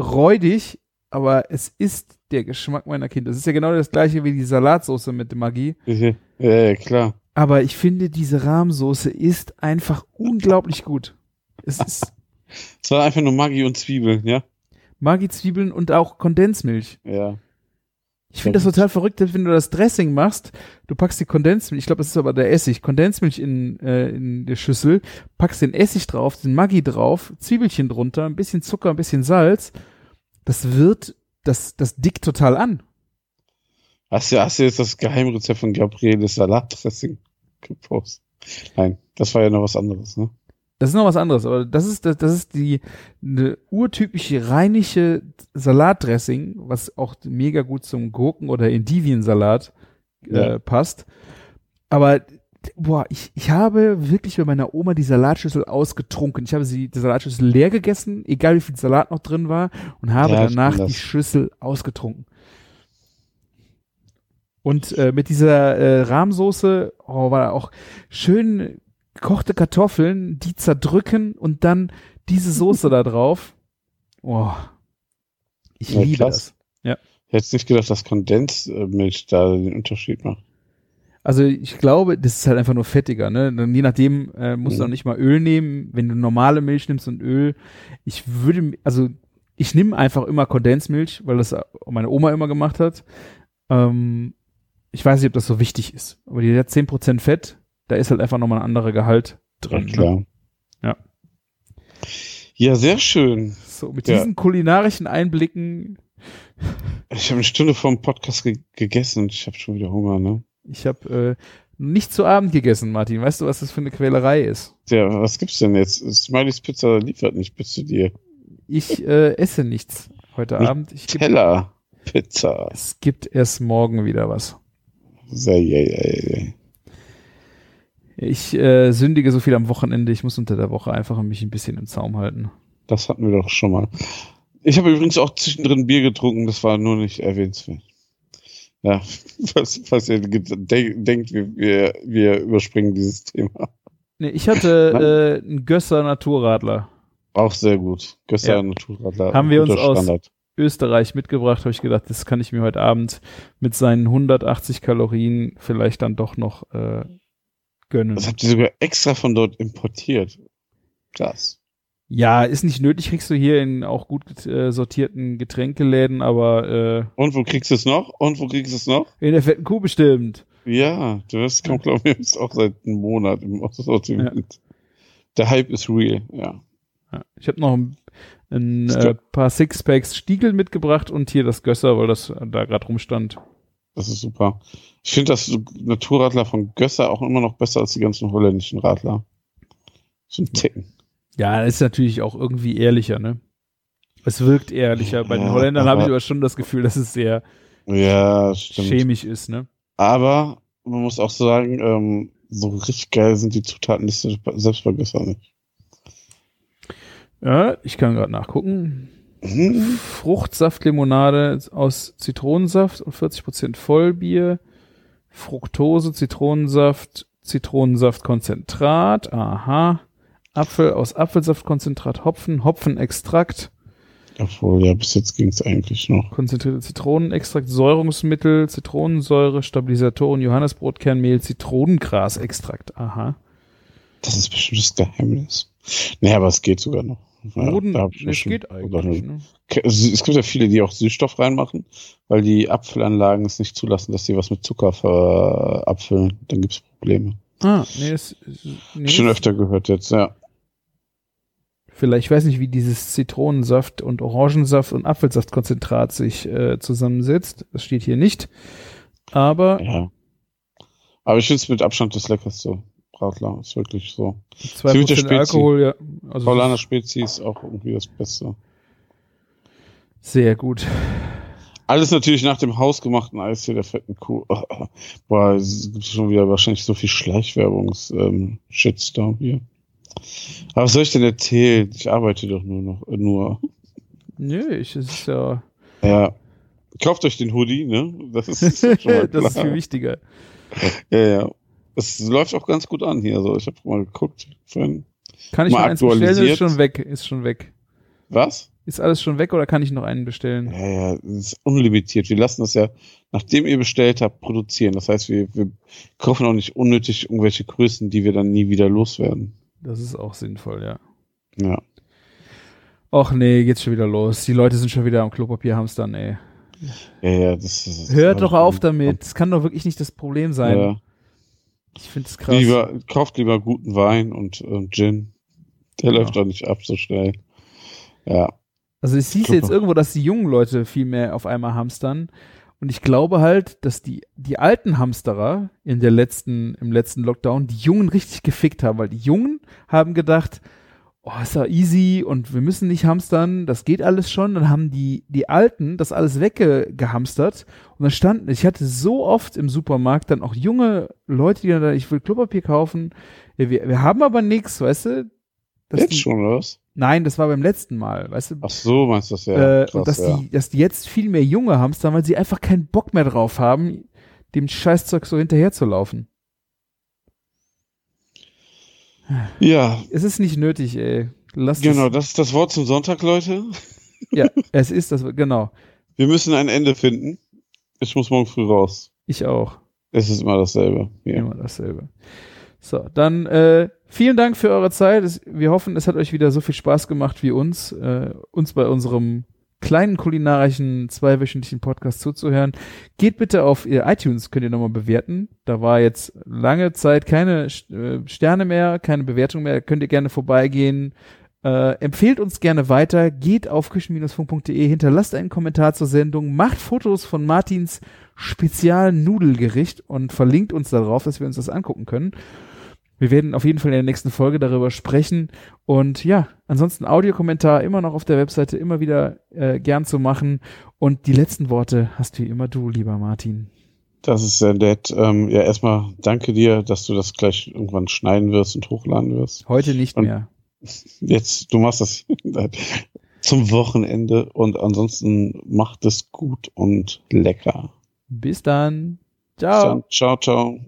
Räudig, aber es ist der Geschmack meiner Kinder. Es ist ja genau das gleiche wie die Salatsauce mit dem Maggi. Ja, ja, klar. Aber ich finde, diese Rahmsoße ist einfach unglaublich gut. Es ist Es war einfach nur Maggi und Zwiebeln, ja? Maggi-Zwiebeln und auch Kondensmilch. Ja. Ich finde das total verrückt, wenn du das Dressing machst, du packst die Kondensmilch, ich glaube, das ist aber der Essig, Kondensmilch in, äh, in der Schüssel, packst den Essig drauf, den Maggi drauf, Zwiebelchen drunter, ein bisschen Zucker, ein bisschen Salz. Das wird, das, das dickt total an. Hast du, hast du jetzt das Geheimrezept von Gabrieles Salatdressing gepostet? Nein, das war ja noch was anderes, ne? Das ist noch was anderes, aber das ist das, das ist die eine urtypische rheinische Salatdressing, was auch mega gut zum Gurken oder Endiviensalat äh, Ja. passt. Aber boah, ich, ich habe wirklich bei meiner Oma die Salatschüssel ausgetrunken. Ich habe sie die Salatschüssel leer gegessen, egal wie viel Salat noch drin war, und habe Ja, danach die. Schüssel ausgetrunken. Und äh, mit dieser äh, Rahmsoße oh, war auch schön gekochte Kartoffeln, die zerdrücken und dann diese Soße da drauf. Oh, ich Ja, liebe krass. das. Ich hätte nicht gedacht, dass Kondensmilch da den Unterschied macht. Also ich glaube, das ist halt einfach nur fettiger, ne? Dann je nachdem äh, musst du Mhm. auch nicht mal Öl nehmen, wenn du normale Milch nimmst und Öl. Ich würde, also ich nehme einfach immer Kondensmilch, weil das auch meine Oma immer gemacht hat. Ähm, ich weiß nicht, ob das so wichtig ist, aber die hat 10% Fett, da ist halt einfach nochmal ein anderer Gehalt drin. Ne? klar. Ja. Ja, sehr schön. So, mit Ja. diesen kulinarischen Einblicken, Ich habe eine Stunde vor dem Podcast ge gegessen und ich habe schon wieder Hunger, ne? ich habe äh, nicht zu Abend gegessen, Martin. Weißt du, was das für eine Quälerei ist? Ja, was gibt's denn jetzt? Smileys Pizza liefert nicht bis zu dir. Ich äh, esse nichts heute Nicht Abend. Ich Teller. Pizza. es gibt erst morgen wieder was. Sei, sei, sei, sei. Ich äh, sündige so viel am Wochenende. Ich muss unter der Woche einfach mich ein bisschen im Zaum halten. Das hatten wir doch schon mal. Ich habe übrigens auch zwischendrin Bier getrunken, das war nur nicht erwähnenswert. Ja, was, was ihr ge- de denkt, wir, wir, überspringen dieses Thema. Nee, ich hatte äh, einen Gösser Naturradler. Auch sehr gut. Gösser Ja. Naturradler. Haben wir uns aus-. Österreich mitgebracht, habe ich gedacht, das kann ich mir heute Abend mit seinen 180 Kalorien vielleicht dann doch noch äh, gönnen. Das habt ihr sogar extra von dort importiert. Krass. Ja, ist nicht nötig, kriegst du hier in auch gut äh, sortierten Getränkeläden, aber Und wo kriegst du es noch? Und wo kriegst du es noch? äh, in der fetten Kuh bestimmt. Ja, du hast kommt, glaube ich, jetzt auch seit einem Monat im Sortiment. Der Hype ist real, ja. Ja. Ich habe noch ein, ein äh, paar Sixpacks Stiegel mitgebracht und hier das Gösser, weil das da gerade rumstand. Das ist super. Ich finde das Naturradler von Gösser auch immer noch besser als die ganzen holländischen Radler. So ein Ticken. Ja, ist natürlich auch irgendwie ehrlicher, ne? Es wirkt ehrlicher. Bei den Ja, Holländern habe ich aber- schon das Gefühl, dass es sehr Ja, chemisch ist, ne? Aber man muss auch sagen, ähm, so richtig geil sind die Zutatenliste selbst bei Gösser nicht. Ja, ich kann gerade nachgucken. Mhm. Fruchtsaftlimonade aus Zitronensaft und 40% Vollbier. Fructose, Zitronensaft, Zitronensaftkonzentrat. Aha. Apfel aus Apfelsaftkonzentrat, Hopfen, Hopfenextrakt, Obwohl, ja, bis jetzt ging es eigentlich noch. konzentrierte Zitronenextrakt, Säurungsmittel, Zitronensäure, Stabilisatoren, Johannesbrotkernmehl, Zitronengrasextrakt. Aha. Das ist bestimmt das Geheimnis. Nee, aber es geht sogar noch. Ja, mir das schon- geht eigentlich. Ne? Es gibt ja viele, die auch Süßstoff reinmachen, weil die Apfelanlagen es nicht zulassen, dass sie was mit Zucker ver- abfüllen. Dann gibt's Probleme. Ah, nee, es, nee, Schon es- öfter gehört jetzt, ja. Vielleicht, ich weiß nicht, wie dieses Zitronensaft und Orangensaft und Apfelsaftkonzentrat sich äh, zusammensetzt. Das steht hier nicht. Aber Ja. Aber ich finde es mit Abstand das leckerste Radler. Ist wirklich so. 2% Spezi. Alkohol, ja. Also Paulaner Spezi ist auch irgendwie das Beste. sehr gut. Alles natürlich nach dem hausgemachten Eis hier der fetten Kuh. Boah, es gibt schon wieder wahrscheinlich so viel Schleichwerbungs-Shitstorm hier. Aber was soll ich denn erzählen? Ich arbeite doch nur noch, äh, nur. Nö, ich, es ist ja, Ja. Kauft euch den Hoodie, ne? Das ist, das ist viel wichtiger. Ja, ja. Es läuft auch ganz gut an hier. So, ich habe mal geguckt. Vorhin. Kann ich Mal noch eins bestellen? Ist schon weg, ist schon weg. Was? Ist alles schon weg oder kann ich noch einen bestellen? Ja, ja, das ist unlimitiert. Wir lassen das ja, nachdem ihr bestellt habt, produzieren. Das heißt, wir, wir kaufen auch nicht unnötig irgendwelche Größen, die wir dann nie wieder loswerden. Das ist auch sinnvoll, ja. Ja. Och nee, geht's schon wieder los. Die Leute sind schon wieder am Klopapier hamstern, ey. Ja, ja, das ist. Hört doch auf damit. Das kann doch wirklich nicht das Problem sein. Ja. Ich finde es krass. Lieber, kauft lieber guten Wein und äh, Gin. Der Genau. läuft doch nicht ab so schnell. Ja. Also es hieß Super. jetzt irgendwo, dass die jungen Leute viel mehr auf einmal hamstern. Und ich glaube halt, dass die, die alten Hamsterer in der letzten, im letzten Lockdown die Jungen richtig gefickt haben, weil die Jungen haben gedacht, oh, ist ja easy und wir müssen nicht hamstern, das geht alles schon. Dann haben die, die Alten das alles weggehamstert und dann standen, ich hatte so oft im Supermarkt dann auch junge Leute, die dann da, ich will Klopapier kaufen, ja, wir, wir haben aber nichts, weißt du? Jetzt die, schon, oder was? Nein, das war beim letzten Mal, weißt du? Ach so, meinst du das ja? äh, Krass, und dass ja. die, dass die jetzt viel mehr junge hamstern, weil sie einfach keinen Bock mehr drauf haben, dem Scheißzeug so hinterherzulaufen. Ja, Es ist nicht nötig, ey. Lass genau, das ist das Wort zum Sonntag, Leute. Ja, es ist das, genau. Wir müssen ein Ende finden. Ich muss morgen früh raus. Ich auch. Es ist immer dasselbe. Ja. Immer dasselbe. So, dann äh, vielen Dank für eure Zeit. Wir hoffen, es hat euch wieder so viel Spaß gemacht wie uns, äh, uns bei unserem kleinen kulinarischen zweiwöchentlichen Podcast zuzuhören. Geht bitte auf ihr iTunes, könnt ihr nochmal bewerten. Da war jetzt lange Zeit keine äh, Sterne mehr, keine Bewertung mehr. Könnt ihr gerne vorbeigehen. Äh, empfehlt uns gerne weiter, geht auf küchen-funk.de, hinterlasst einen Kommentar zur Sendung, macht Fotos von Martins Spezialnudelgericht und verlinkt uns darauf, dass wir uns das angucken können. Wir werden auf jeden Fall in der nächsten Folge darüber sprechen. Und ja, ansonsten Audiokommentar immer noch auf der Webseite immer wieder äh, gern zu machen. Und die letzten Worte hast wie immer du, lieber Martin. Das ist sehr nett. Ähm, ja, erstmal danke dir, dass du das gleich irgendwann schneiden wirst und hochladen wirst. Heute nicht Und- mehr. Jetzt, du machst das zum Wochenende und ansonsten macht es gut und lecker. Bis dann. Ciao. Ciao, ciao. ciao.